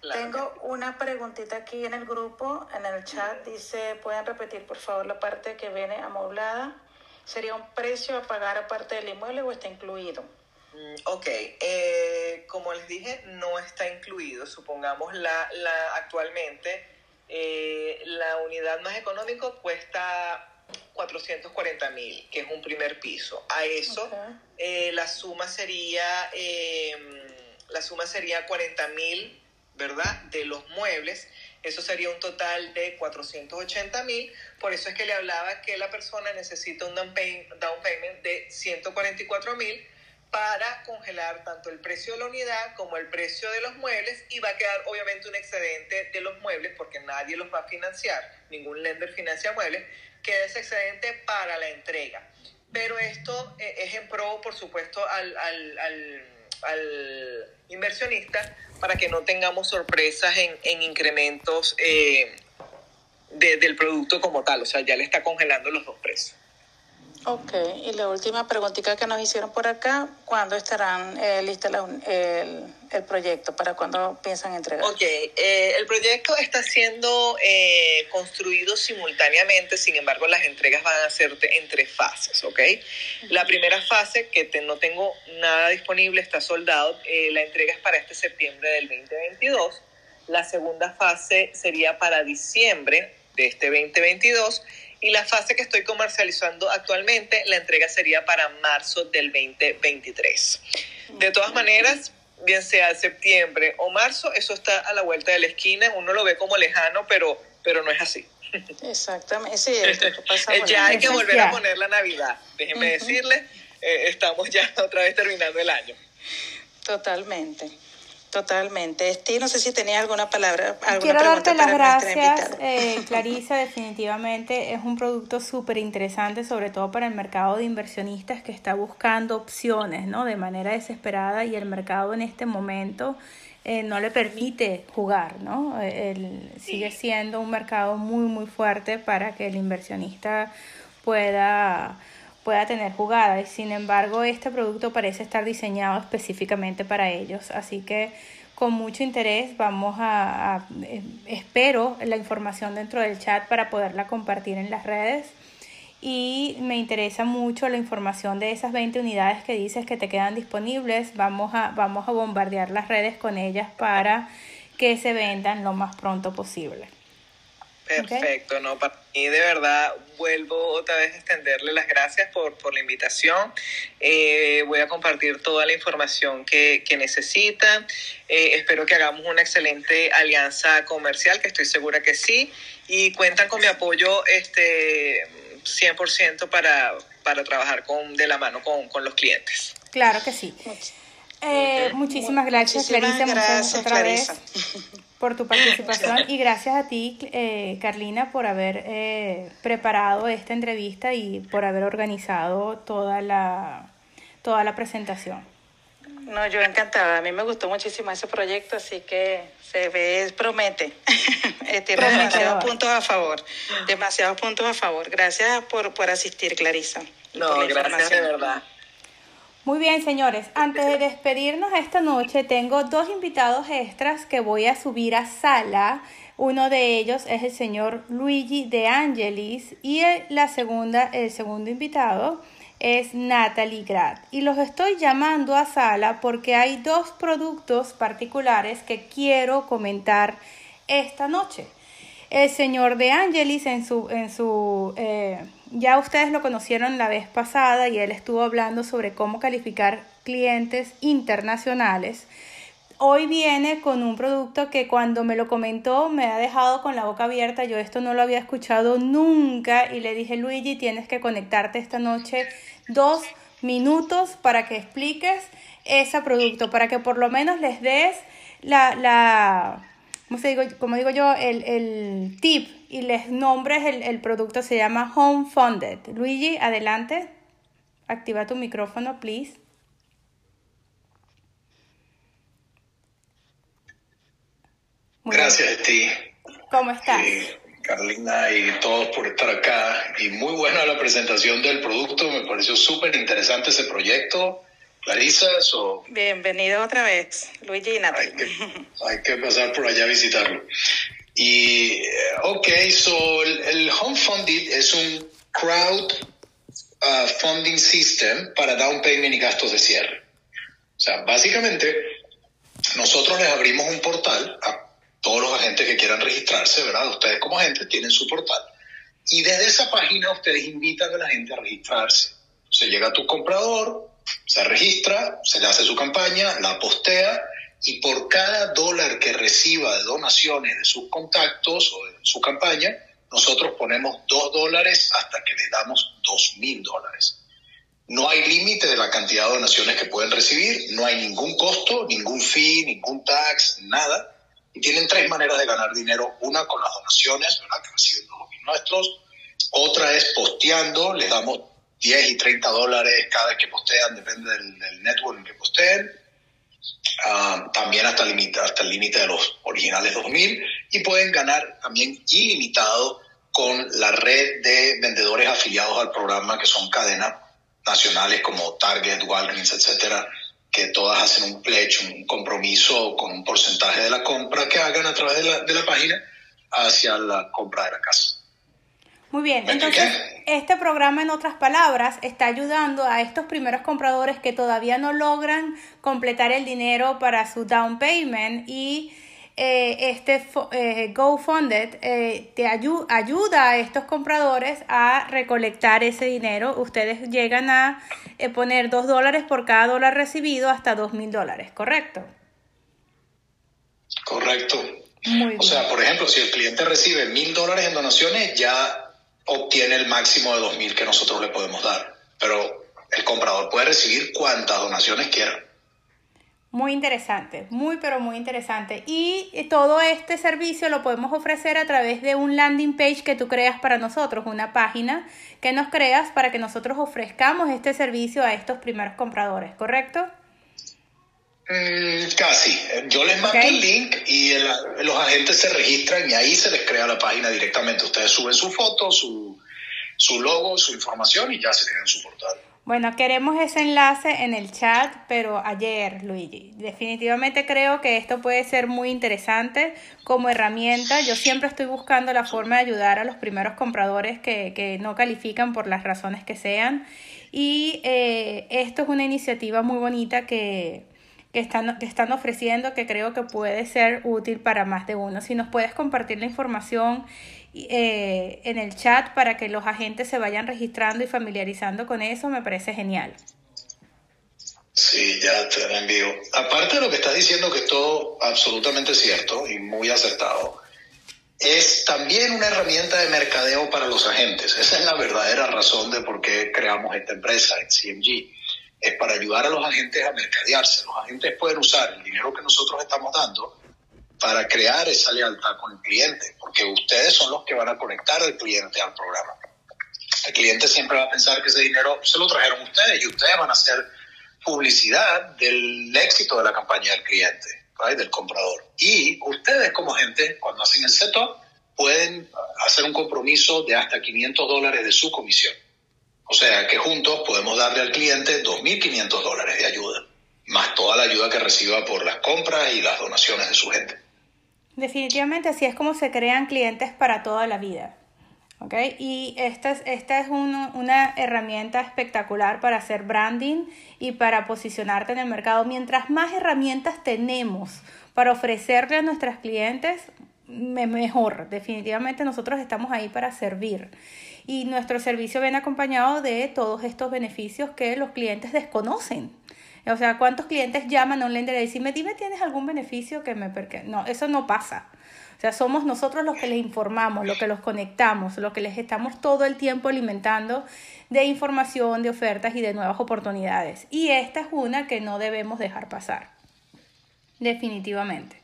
[SPEAKER 2] Claro. Tengo una preguntita aquí en el grupo, en el chat, dice, ¿pueden repetir por favor la parte que viene amoblada? ¿Sería un precio a pagar aparte del inmueble o está incluido?
[SPEAKER 3] Ok, eh, como les dije, no está incluido. Supongamos la, la actualmente eh, la unidad más económica cuesta 440 mil, que es un primer piso. A eso okay. eh, la suma sería la suma sería 40 mil, ¿verdad? De los muebles. Eso sería un total de 480 mil. Por eso es que le hablaba que la persona necesita un down payment de 144 mil para congelar tanto el precio de la unidad como el precio de los muebles y va a quedar obviamente un excedente de los muebles porque nadie los va a financiar, ningún lender financia muebles, queda ese excedente para la entrega. Pero esto eh, es en pro, por supuesto, al, al, al, inversionista para que no tengamos sorpresas en, en incrementos eh, del producto como tal. O sea, ya le está congelando los dos precios.
[SPEAKER 2] Ok, y la última preguntita que nos hicieron por acá, ¿cuándo estarán eh, listos el, el, proyecto? ¿Para cuándo piensan entregar?
[SPEAKER 3] Ok, eh, el proyecto está siendo eh, construido simultáneamente, sin embargo las entregas van a ser en tres fases, ¿ok? La primera fase, que no tengo nada disponible, está soldado, eh, la entrega es para este septiembre del 2022. La segunda fase sería para diciembre de este 2022 y la fase que estoy comercializando actualmente, la entrega sería para marzo del 2023. De todas maneras, bien sea septiembre o marzo, eso está a la vuelta de la esquina, uno lo ve como lejano, pero, pero no es así. *laughs*
[SPEAKER 2] Exactamente, sí,
[SPEAKER 3] ya hay que volver a poner la Navidad, déjenme decirles, eh, estamos ya *laughs* otra vez terminando el año.
[SPEAKER 2] Totalmente. Totalmente. Esti, no sé si tenía alguna palabra, alguna
[SPEAKER 1] Quiero darte las gracias, eh, Clarisa, definitivamente es un producto súper interesante, sobre todo para el mercado de inversionistas que está buscando opciones, ¿no? De manera desesperada y el mercado en este momento eh, no le permite jugar, ¿no? El, sigue siendo un mercado muy, muy fuerte para que el inversionista pueda pueda tener jugada. Y sin embargo este producto parece estar diseñado específicamente para ellos. Así que con mucho interés vamos a, eh, espero la información dentro del chat para poderla compartir en las redes. Y me interesa mucho la información de esas 20 unidades que dices que te quedan disponibles. Vamos a vamos a bombardear las redes con ellas para que se vendan lo más pronto posible
[SPEAKER 3] Perfecto, no, para mí de verdad vuelvo otra vez a extenderle las gracias por, por la invitación. Eh, voy a compartir toda la información que, que necesitan. Eh, espero que hagamos una excelente alianza comercial, que estoy segura que sí. Y cuentan con mi apoyo este 100% para, para trabajar con, de la mano con, con los clientes.
[SPEAKER 1] Claro que sí. Eh, muchísimas gracias,
[SPEAKER 2] Clarisa. Gracias, otra Vez *laughs*
[SPEAKER 1] por tu participación y gracias a ti, eh, Carlina, por haber eh, preparado esta entrevista y por haber organizado toda la, toda la presentación.
[SPEAKER 2] No, yo encantada. A mí me gustó muchísimo ese proyecto, así que se ve, promete. *laughs* Eh, tiene demasiados puntos a favor. Demasiados puntos a favor. Gracias por, por asistir, Clarisa.
[SPEAKER 3] No, gracias de verdad.
[SPEAKER 1] Muy bien, señores. Antes de despedirnos esta noche, tengo dos invitados extras que voy a subir a sala. Uno de ellos es el señor Luigi De Angelis y la segunda, el segundo invitado es Natalie Grad. Y los estoy llamando a sala porque hay dos productos particulares que quiero comentar esta noche. El señor De Angelis en su, en su eh, ya ustedes lo conocieron la vez pasada y él estuvo hablando sobre cómo calificar clientes internacionales. Hoy viene con un producto que cuando me lo comentó me ha dejado con la boca abierta. Yo esto no lo había escuchado nunca y le dije, Luigi, tienes que conectarte esta noche dos minutos para que expliques ese producto, para que por lo menos les des la, la como, digo, como digo yo, el, el tip y les nombres el, el producto, se llama Home Funded. Luigi, adelante. Activa tu micrófono, please.
[SPEAKER 4] Gracias a ti.
[SPEAKER 1] ¿Cómo estás?
[SPEAKER 4] Eh, Carlina y todos por estar acá. Y muy buena la presentación del producto. Me pareció súper interesante ese proyecto. Clarisa,
[SPEAKER 2] Bienvenido otra vez, Luigi y
[SPEAKER 4] Hay que, hay que pasar por allá a visitarlo. Y, eh, ok, so el, Home Funded es un crowd uh, funding system para down payment y gastos de cierre. O sea, básicamente, nosotros les abrimos un portal a todos los agentes que quieran registrarse, ¿verdad? Ustedes como agentes tienen su portal. Y desde esa página ustedes invitan a la gente a registrarse. Se llega a tu comprador, se registra, se le hace su campaña, la postea y por cada dólar que reciba de donaciones de sus contactos o de su campaña, nosotros ponemos dos dólares hasta que le damos dos mil dólares. No hay límite de la cantidad de donaciones que pueden recibir, no hay ningún costo, ningún fee, ningún tax, nada. Y tienen tres maneras de ganar dinero. Una con las donaciones, ¿verdad? Que reciben los nuestros. Otra es posteando, les damos 10 y 30 dólares cada vez que postean, depende del, network en que posteen. Ah, también hasta, hasta el límite de los originales 2000 y pueden ganar también ilimitado con la red de vendedores afiliados al programa que son cadenas nacionales como Target, Walgreens, etcétera, que todas hacen un pledge, un compromiso con un porcentaje de la compra que hagan a través de la, de la página hacia la compra de la casa.
[SPEAKER 1] Muy bien, entonces este programa en otras palabras está ayudando a estos primeros compradores que todavía no logran completar el dinero para su down payment y eh, este eh, GoFunded eh, te ayuda a estos compradores a recolectar ese dinero. Ustedes llegan a eh, poner dos dólares por cada dólar recibido hasta dos mil dólares, ¿correcto?
[SPEAKER 4] Correcto. O sea, por ejemplo, si el cliente recibe mil dólares en donaciones, ya obtiene el máximo de dos mil que nosotros le podemos dar. Pero el comprador puede recibir cuantas donaciones quiera.
[SPEAKER 1] Muy interesante, muy pero muy interesante. Y todo este servicio lo podemos ofrecer a través de un landing page que tú creas para nosotros, una página que nos creas para que nosotros ofrezcamos este servicio a estos primeros compradores, ¿correcto?
[SPEAKER 4] Mm, casi. Yo les mando el link y los agentes se registran y ahí se les crea la página directamente. Ustedes suben su foto, su, su logo, su información y ya se crean su portal.
[SPEAKER 1] Bueno, queremos ese enlace en el chat, pero ayer, Luigi. Definitivamente creo que esto puede ser muy interesante como herramienta. Yo siempre estoy buscando la forma de ayudar a los primeros compradores que, que no califican por las razones que sean. Y eh, esto es una iniciativa muy bonita que, que están, que están ofreciendo que creo que puede ser útil para más de uno. Si nos puedes compartir la información eh, en el chat para que los agentes se vayan registrando y familiarizando con eso, me parece genial.
[SPEAKER 4] Sí, ya te lo envío. Aparte de lo que estás diciendo, que es todo absolutamente cierto y muy acertado, es también una herramienta de mercadeo para los agentes. Esa es la verdadera razón de por qué creamos esta empresa en CMG. Es para ayudar a los agentes a mercadearse. Los agentes pueden usar el dinero que nosotros estamos dando para crear esa lealtad con el cliente, porque ustedes son los que van a conectar al cliente al programa. El cliente siempre va a pensar que ese dinero se lo trajeron ustedes y ustedes van a hacer publicidad del éxito de la campaña del cliente, del comprador. Y ustedes como gente, cuando hacen el setup, pueden hacer un compromiso de hasta 500 dólares de su comisión. O sea que juntos podemos darle al cliente 2.500 dólares de ayuda, más toda la ayuda que reciba por las compras y las donaciones de su gente.
[SPEAKER 1] Definitivamente así es como se crean clientes para toda la vida. ¿okay? Y esta es, esta es una herramienta espectacular para hacer branding y para posicionarte en el mercado. Mientras más herramientas tenemos para ofrecerle a nuestros clientes, mejor. Definitivamente nosotros estamos ahí para servir. Y nuestro servicio viene acompañado de todos estos beneficios que los clientes desconocen. O sea, ¿cuántos clientes llaman a un lender y dicen, dime, ¿tienes algún beneficio que me... No, eso no pasa. O sea, somos nosotros los que les informamos, los que los conectamos, los que les estamos todo el tiempo alimentando de información, de ofertas y de nuevas oportunidades. Y esta es una que no debemos dejar pasar. Definitivamente.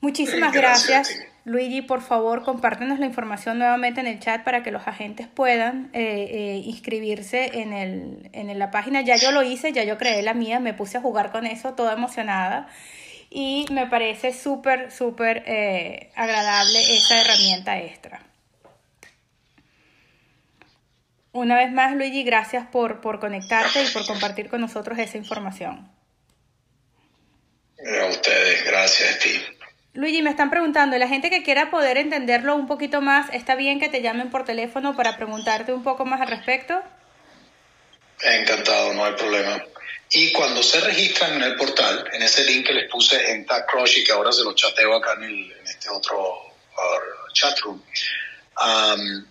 [SPEAKER 1] Muchísimas gracias. Luigi, por favor, compártenos la información nuevamente en el chat para que los agentes puedan eh, eh, inscribirse en, el, en la página. Ya yo lo hice, ya yo creé la mía, me puse a jugar con eso, toda emocionada. Y me parece súper, súper eh, agradable esa herramienta extra. Una vez más, Luigi, gracias por, por conectarte y por compartir con nosotros esa información.
[SPEAKER 4] A ustedes, gracias, Steve.
[SPEAKER 1] Luigi, me están preguntando, la gente que quiera poder entenderlo un poquito más, ¿está bien que te llamen por teléfono para preguntarte un poco más al respecto?
[SPEAKER 4] Encantado, no hay problema. Y cuando se registran en el portal, en ese link que les puse en TagCrush y que ahora se lo chateo acá en, este otro uh, chatroom, um,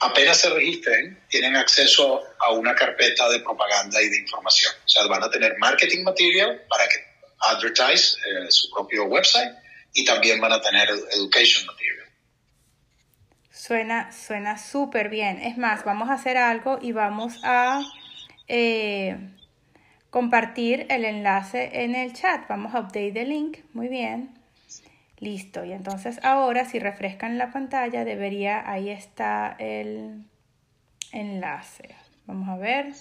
[SPEAKER 4] apenas se registren, tienen acceso a una carpeta de propaganda y de información. O sea, van a tener marketing material para que advertise eh, su propio website y también van a tener education material.
[SPEAKER 1] Suena, suena súper bien. Es más, vamos a hacer algo y vamos a eh, compartir el enlace en el chat. Vamos a update the link. Muy bien. Listo, y entonces ahora si refrescan la pantalla debería, ahí está el enlace. Vamos a ver.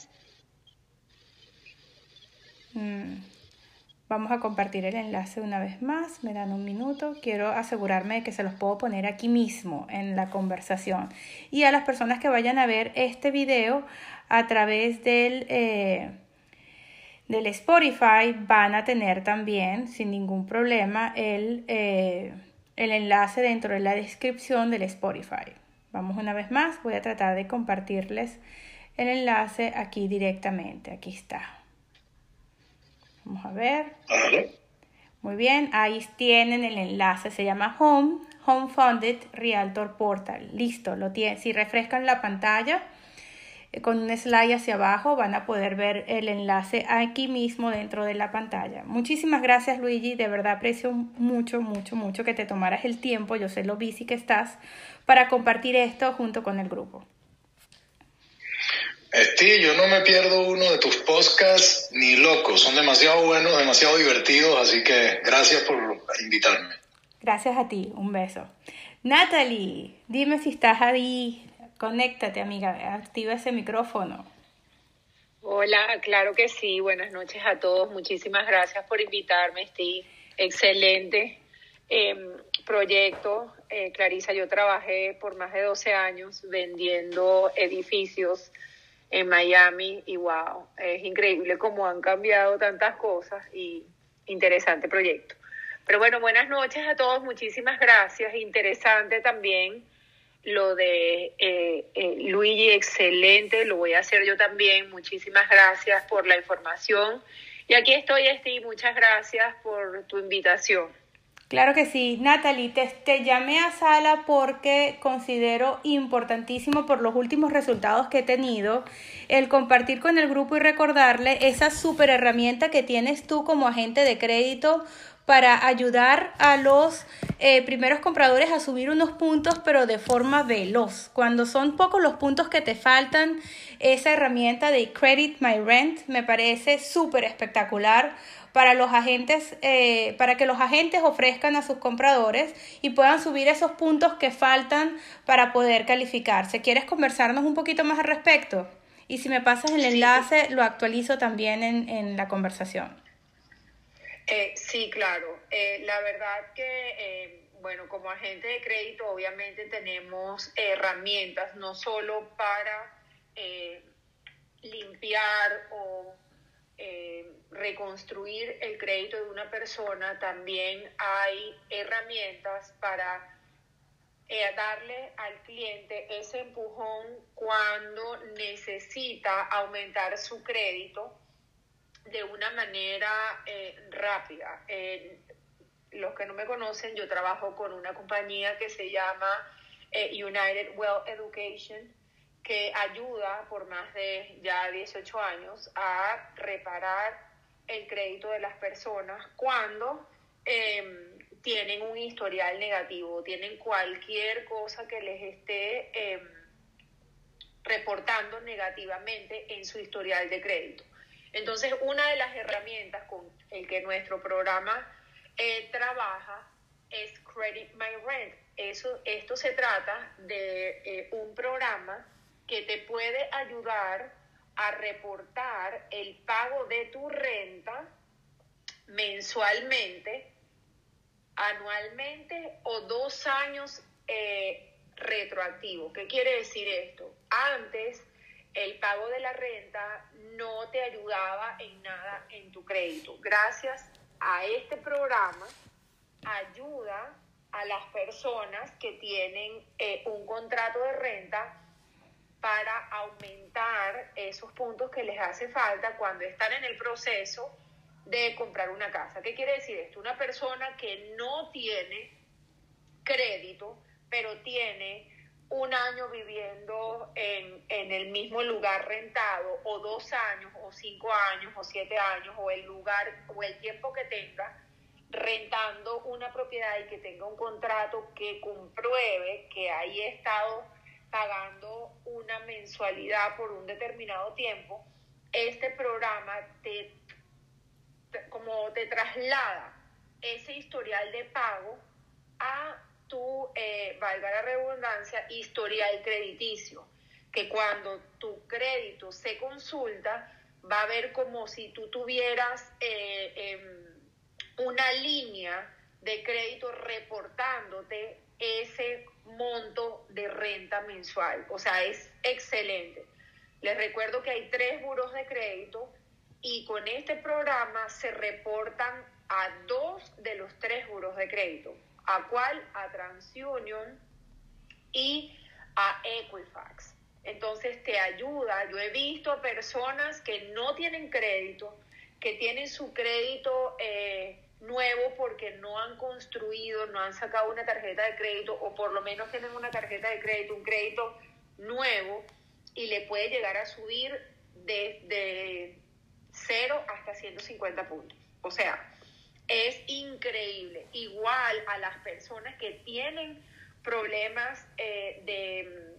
[SPEAKER 1] Mm. Vamos a compartir el enlace una vez más. Me dan un minuto. Quiero asegurarme de que se los puedo poner aquí mismo en la conversación. Y a las personas que vayan a ver este video a través del, eh, del Spotify van a tener también, sin ningún problema, el, eh, el enlace dentro de la descripción del Spotify. Vamos una vez más. Voy a tratar de compartirles el enlace aquí directamente. Aquí está. Vamos a ver. Muy bien, ahí tienen el enlace, se llama Home, Home Funded Realtor Portal. Listo, lo tienen. Si refrescan la pantalla eh, con un slide hacia abajo, van a poder ver el enlace aquí mismo dentro de la pantalla. Muchísimas gracias, Luigi. De verdad aprecio mucho, mucho, mucho que te tomaras el tiempo. Yo sé lo busy que estás para compartir esto junto con el grupo.
[SPEAKER 4] Steve, yo no me pierdo uno de tus podcasts ni loco, son demasiado buenos, demasiado divertidos, así que gracias por invitarme.
[SPEAKER 1] Gracias a ti, un beso. Natalie, dime si estás ahí, conéctate amiga, activa ese micrófono.
[SPEAKER 5] Hola, claro que sí, buenas noches a todos, muchísimas gracias por invitarme, Steve, excelente em, proyecto. Eh, Clarisa, yo trabajé por más de 12 años vendiendo edificios en Miami y wow, es increíble cómo han cambiado tantas cosas y interesante proyecto. Pero bueno, buenas noches a todos, muchísimas gracias. Interesante también lo de eh, eh, Luigi, excelente, lo voy a hacer yo también. Muchísimas gracias por la información. Y aquí estoy, Steve, muchas gracias por tu invitación.
[SPEAKER 1] Claro que sí. Natalie, te, llamé a sala porque considero importantísimo por los últimos resultados que he tenido el compartir con el grupo y recordarle esa super herramienta que tienes tú como agente de crédito para ayudar a los eh, primeros compradores a subir unos puntos, pero de forma veloz. Cuando son pocos los puntos que te faltan, esa herramienta de Credit My Rent me parece súper espectacular para los agentes, eh, para que los agentes ofrezcan a sus compradores y puedan subir esos puntos que faltan para poder calificarse. ¿Quieres conversarnos un poquito más al respecto? Y si me pasas el enlace, lo actualizo también en, en la conversación.
[SPEAKER 5] Eh, sí, claro. Eh, la verdad que, bueno, como agente de crédito, obviamente tenemos herramientas no solo para limpiar o eh, reconstruir el crédito de una persona, también hay herramientas para eh, darle al cliente ese empujón cuando necesita aumentar su crédito de una manera eh, rápida. los que no me conocen, yo trabajo con una compañía que se llama United Well Education que ayuda por más de ya 18 años a reparar el crédito de las personas cuando em, tienen un historial negativo, tienen cualquier cosa que les esté em, reportando negativamente en su historial de crédito. Entonces, una de las herramientas con el que nuestro programa eh, trabaja es Credit My Rent. Eso, esto se trata de eh, un programa que te puede ayudar a reportar el pago de tu renta mensualmente, anualmente o dos años eh, retroactivo. ¿Qué quiere decir esto? Antes el pago de la renta no te ayudaba en nada en tu crédito. Gracias a este programa ayuda a las personas que tienen eh, un contrato de renta para aumentar esos puntos que les hace falta cuando están en el proceso de comprar una casa. ¿Qué quiere decir esto? Una persona que no tiene crédito, pero tiene un año viviendo en, en, el mismo lugar rentado, o dos años, o cinco años, o siete años, o el lugar, o el tiempo que tenga rentando una propiedad y que tenga un contrato que compruebe que ahí ha estado pagando una mensualidad por un determinado tiempo, este programa te, como te traslada ese historial de pago a tu, eh, valga la redundancia, historial crediticio, que cuando tu crédito se consulta, va a ver como si tú tuvieras eh, em, una línea de crédito reportándote ese monto de renta mensual. O sea, es excelente. Les recuerdo que hay tres buros de crédito y con este programa se reportan a dos de los tres buros de crédito. ¿A cuál? A TransUnion y a Equifax. Entonces te ayuda. Yo he visto personas que no tienen crédito, que tienen su crédito eh, nuevo porque no han construido, no han sacado una tarjeta de crédito o por lo menos tienen una tarjeta de crédito, un crédito nuevo y le puede llegar a subir de, de 0 hasta 150 puntos. O sea, es increíble. Igual a las personas que tienen problemas eh, de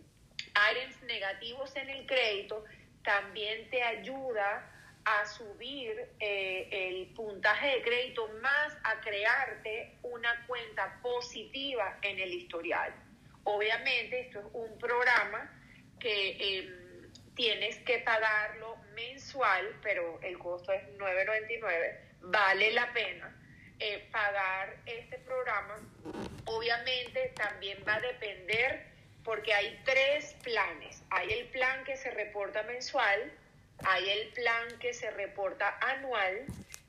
[SPEAKER 5] items mm, negativos en el crédito, también te ayuda a subir eh, el puntaje de crédito más a crearte una cuenta positiva en el historial. Obviamente esto es un programa que em, tienes que pagarlo mensual, pero el costo es 9.99, vale la pena eh, pagar este programa. Obviamente también va a depender porque hay tres planes. Hay el plan que se reporta mensual, hay el plan que se reporta anual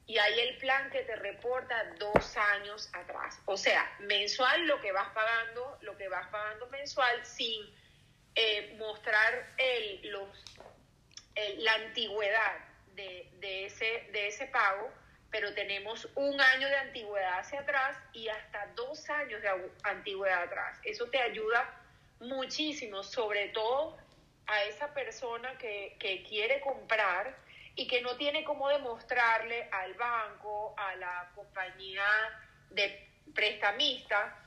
[SPEAKER 5] y hay el plan que te reporta dos años atrás. O sea, mensual lo que vas pagando, lo que vas pagando mensual sin eh, mostrar el, los, la antigüedad de, de, ese, de ese pago, pero tenemos un año de antigüedad hacia atrás y hasta dos años de antigüedad atrás. Eso te ayuda muchísimo, sobre todo a esa persona que, quiere comprar y que no tiene cómo demostrarle al banco, a la compañía de prestamista,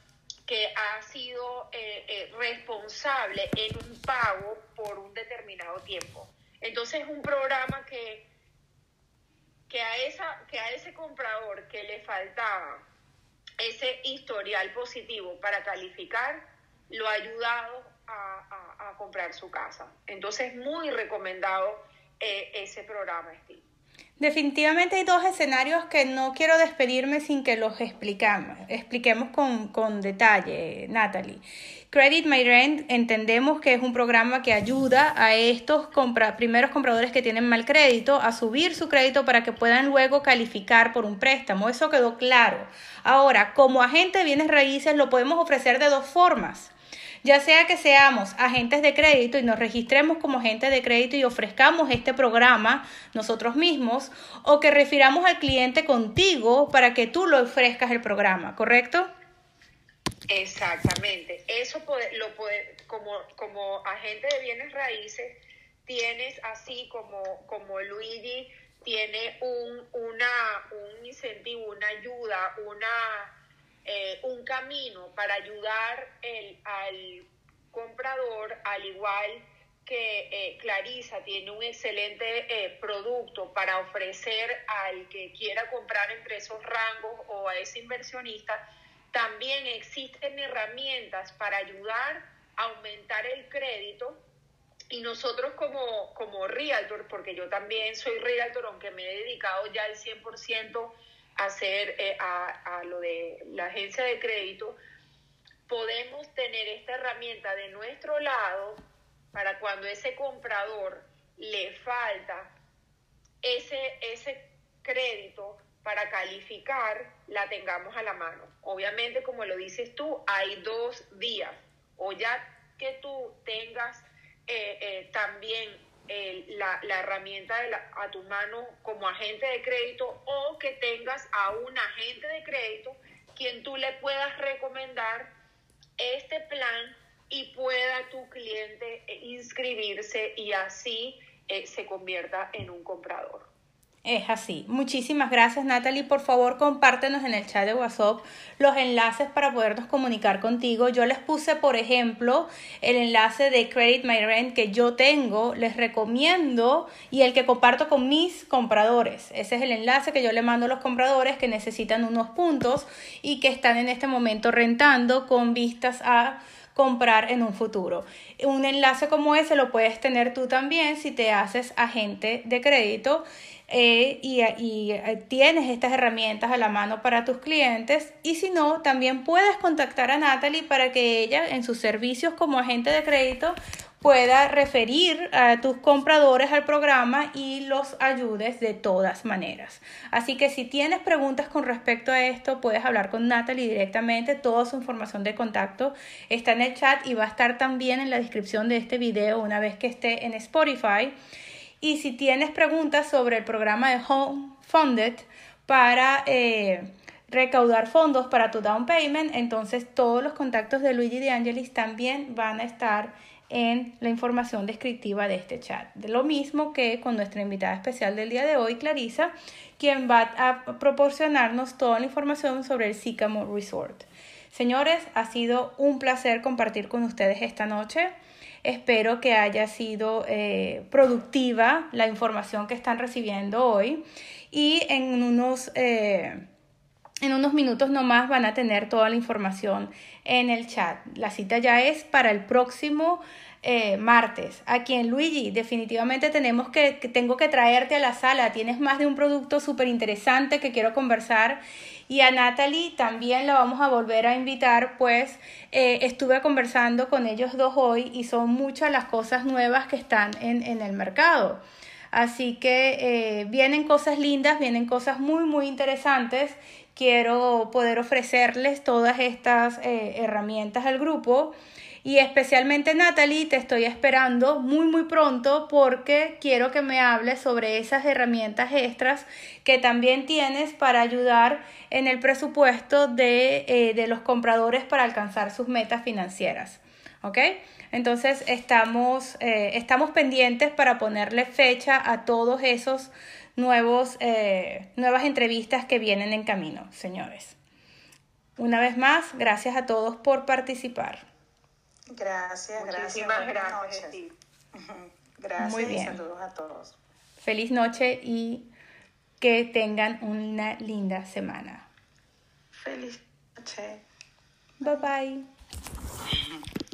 [SPEAKER 5] que ha sido eh, eh, responsable en un pago por un determinado tiempo. Entonces es un programa que, que, a esa, que a ese comprador que le faltaba ese historial positivo para calificar, lo ha ayudado a, comprar su casa. Entonces, muy recomendado eh, ese programa, Steve.
[SPEAKER 1] Definitivamente hay dos escenarios que no quiero despedirme sin que los explicamos, expliquemos con, con detalle, Natalie. Credit My Rent entendemos que es un programa que ayuda a estos compra, primeros compradores que tienen mal crédito a subir su crédito para que puedan luego calificar por un préstamo. Eso quedó claro. Ahora, como agente de bienes raíces lo podemos ofrecer de dos formas ya sea que seamos agentes de crédito y nos registremos como agentes de crédito y ofrezcamos este programa nosotros mismos, o que refiramos al cliente contigo para que tú lo ofrezcas el programa, ¿correcto?
[SPEAKER 5] Exactamente. Eso lo puede, como, como agente de bienes raíces, tienes así como, como Luigi tiene un, una, un incentivo, una ayuda, una eh, un camino para ayudar el, al comprador, al igual que eh, Clarisa tiene un excelente eh, producto para ofrecer al que quiera comprar entre esos rangos o a ese inversionista, también existen herramientas para ayudar a aumentar el crédito. Y nosotros como, como realtor, porque yo también soy realtor, aunque me he dedicado ya al 100% hacer eh, a, lo de la agencia de crédito, podemos tener esta herramienta de nuestro lado para cuando ese comprador le falta ese, ese crédito para calificar, la tengamos a la mano. Obviamente, como lo dices tú, hay dos vías. O ya que tú tengas eh, eh, también la, herramienta a tu mano como agente de crédito o que tengas a un agente de crédito quien tú le puedas recomendar este plan y pueda tu cliente inscribirse y así eh, se convierta en un comprador.
[SPEAKER 1] Es así. Muchísimas gracias Natalie. Por favor, compártenos en el chat de WhatsApp los enlaces para podernos comunicar contigo. Yo les puse, por ejemplo, el enlace de Credit My Rent que yo tengo. Les recomiendo y el que comparto con mis compradores. Ese es el enlace que yo le mando a los compradores que necesitan unos puntos y que están en este momento rentando con vistas a comprar en un futuro. Un enlace como ese lo puedes tener tú también si te haces agente de crédito eh, y, eh, tienes estas herramientas a la mano para tus clientes y si no, también puedes contactar a Natalie para que ella en sus servicios como agente de crédito pueda referir a tus compradores al programa y los ayudes de todas maneras. Así que si tienes preguntas con respecto a esto, puedes hablar con Natalie directamente. Toda su información de contacto está en el chat y va a estar también en la descripción de este video una vez que esté en Spotify. Y si tienes preguntas sobre el programa de Home Funded para eh, recaudar fondos para tu down payment, entonces todos los contactos de Luigi De Angelis también van a estar en la información descriptiva de este chat. De lo mismo que con nuestra invitada especial del día de hoy, Clarisa, quien va a proporcionarnos toda la información sobre el Sycamore Resort. Señores, ha sido un placer compartir con ustedes esta noche. Espero que haya sido eh, productiva la información que están recibiendo hoy y en unos, eh, en unos minutos nomás van a tener toda la información en el chat. La cita ya es para el próximo eh, martes. Aquí en Luigi, definitivamente tenemos que, tengo que traerte a la sala. Tienes más de un producto súper interesante que quiero conversar. Y a Natalie también la vamos a volver a invitar, pues eh, estuve conversando con ellos dos hoy y son muchas las cosas nuevas que están en, en el mercado. Así que eh, vienen cosas lindas, vienen cosas muy, muy interesantes. Quiero poder ofrecerles todas estas herramientas al grupo. Y especialmente Natalie, te estoy esperando muy muy pronto porque quiero que me hables sobre esas herramientas extras que también tienes para ayudar en el presupuesto de, eh, de los compradores para alcanzar sus metas financieras. ¿Ok? Entonces estamos, eh, estamos pendientes para ponerle fecha a todos esos nuevos, eh, nuevas entrevistas que vienen en camino, señores. Una vez más, gracias a todos por participar.
[SPEAKER 2] Gracias,
[SPEAKER 5] Muchísimas
[SPEAKER 2] gracias.
[SPEAKER 5] gracias. *laughs*
[SPEAKER 2] Gracias
[SPEAKER 1] Muy bien.
[SPEAKER 2] y saludos a todos.
[SPEAKER 1] Feliz noche y que tengan una linda semana.
[SPEAKER 2] Feliz noche.
[SPEAKER 1] Bye bye. *laughs*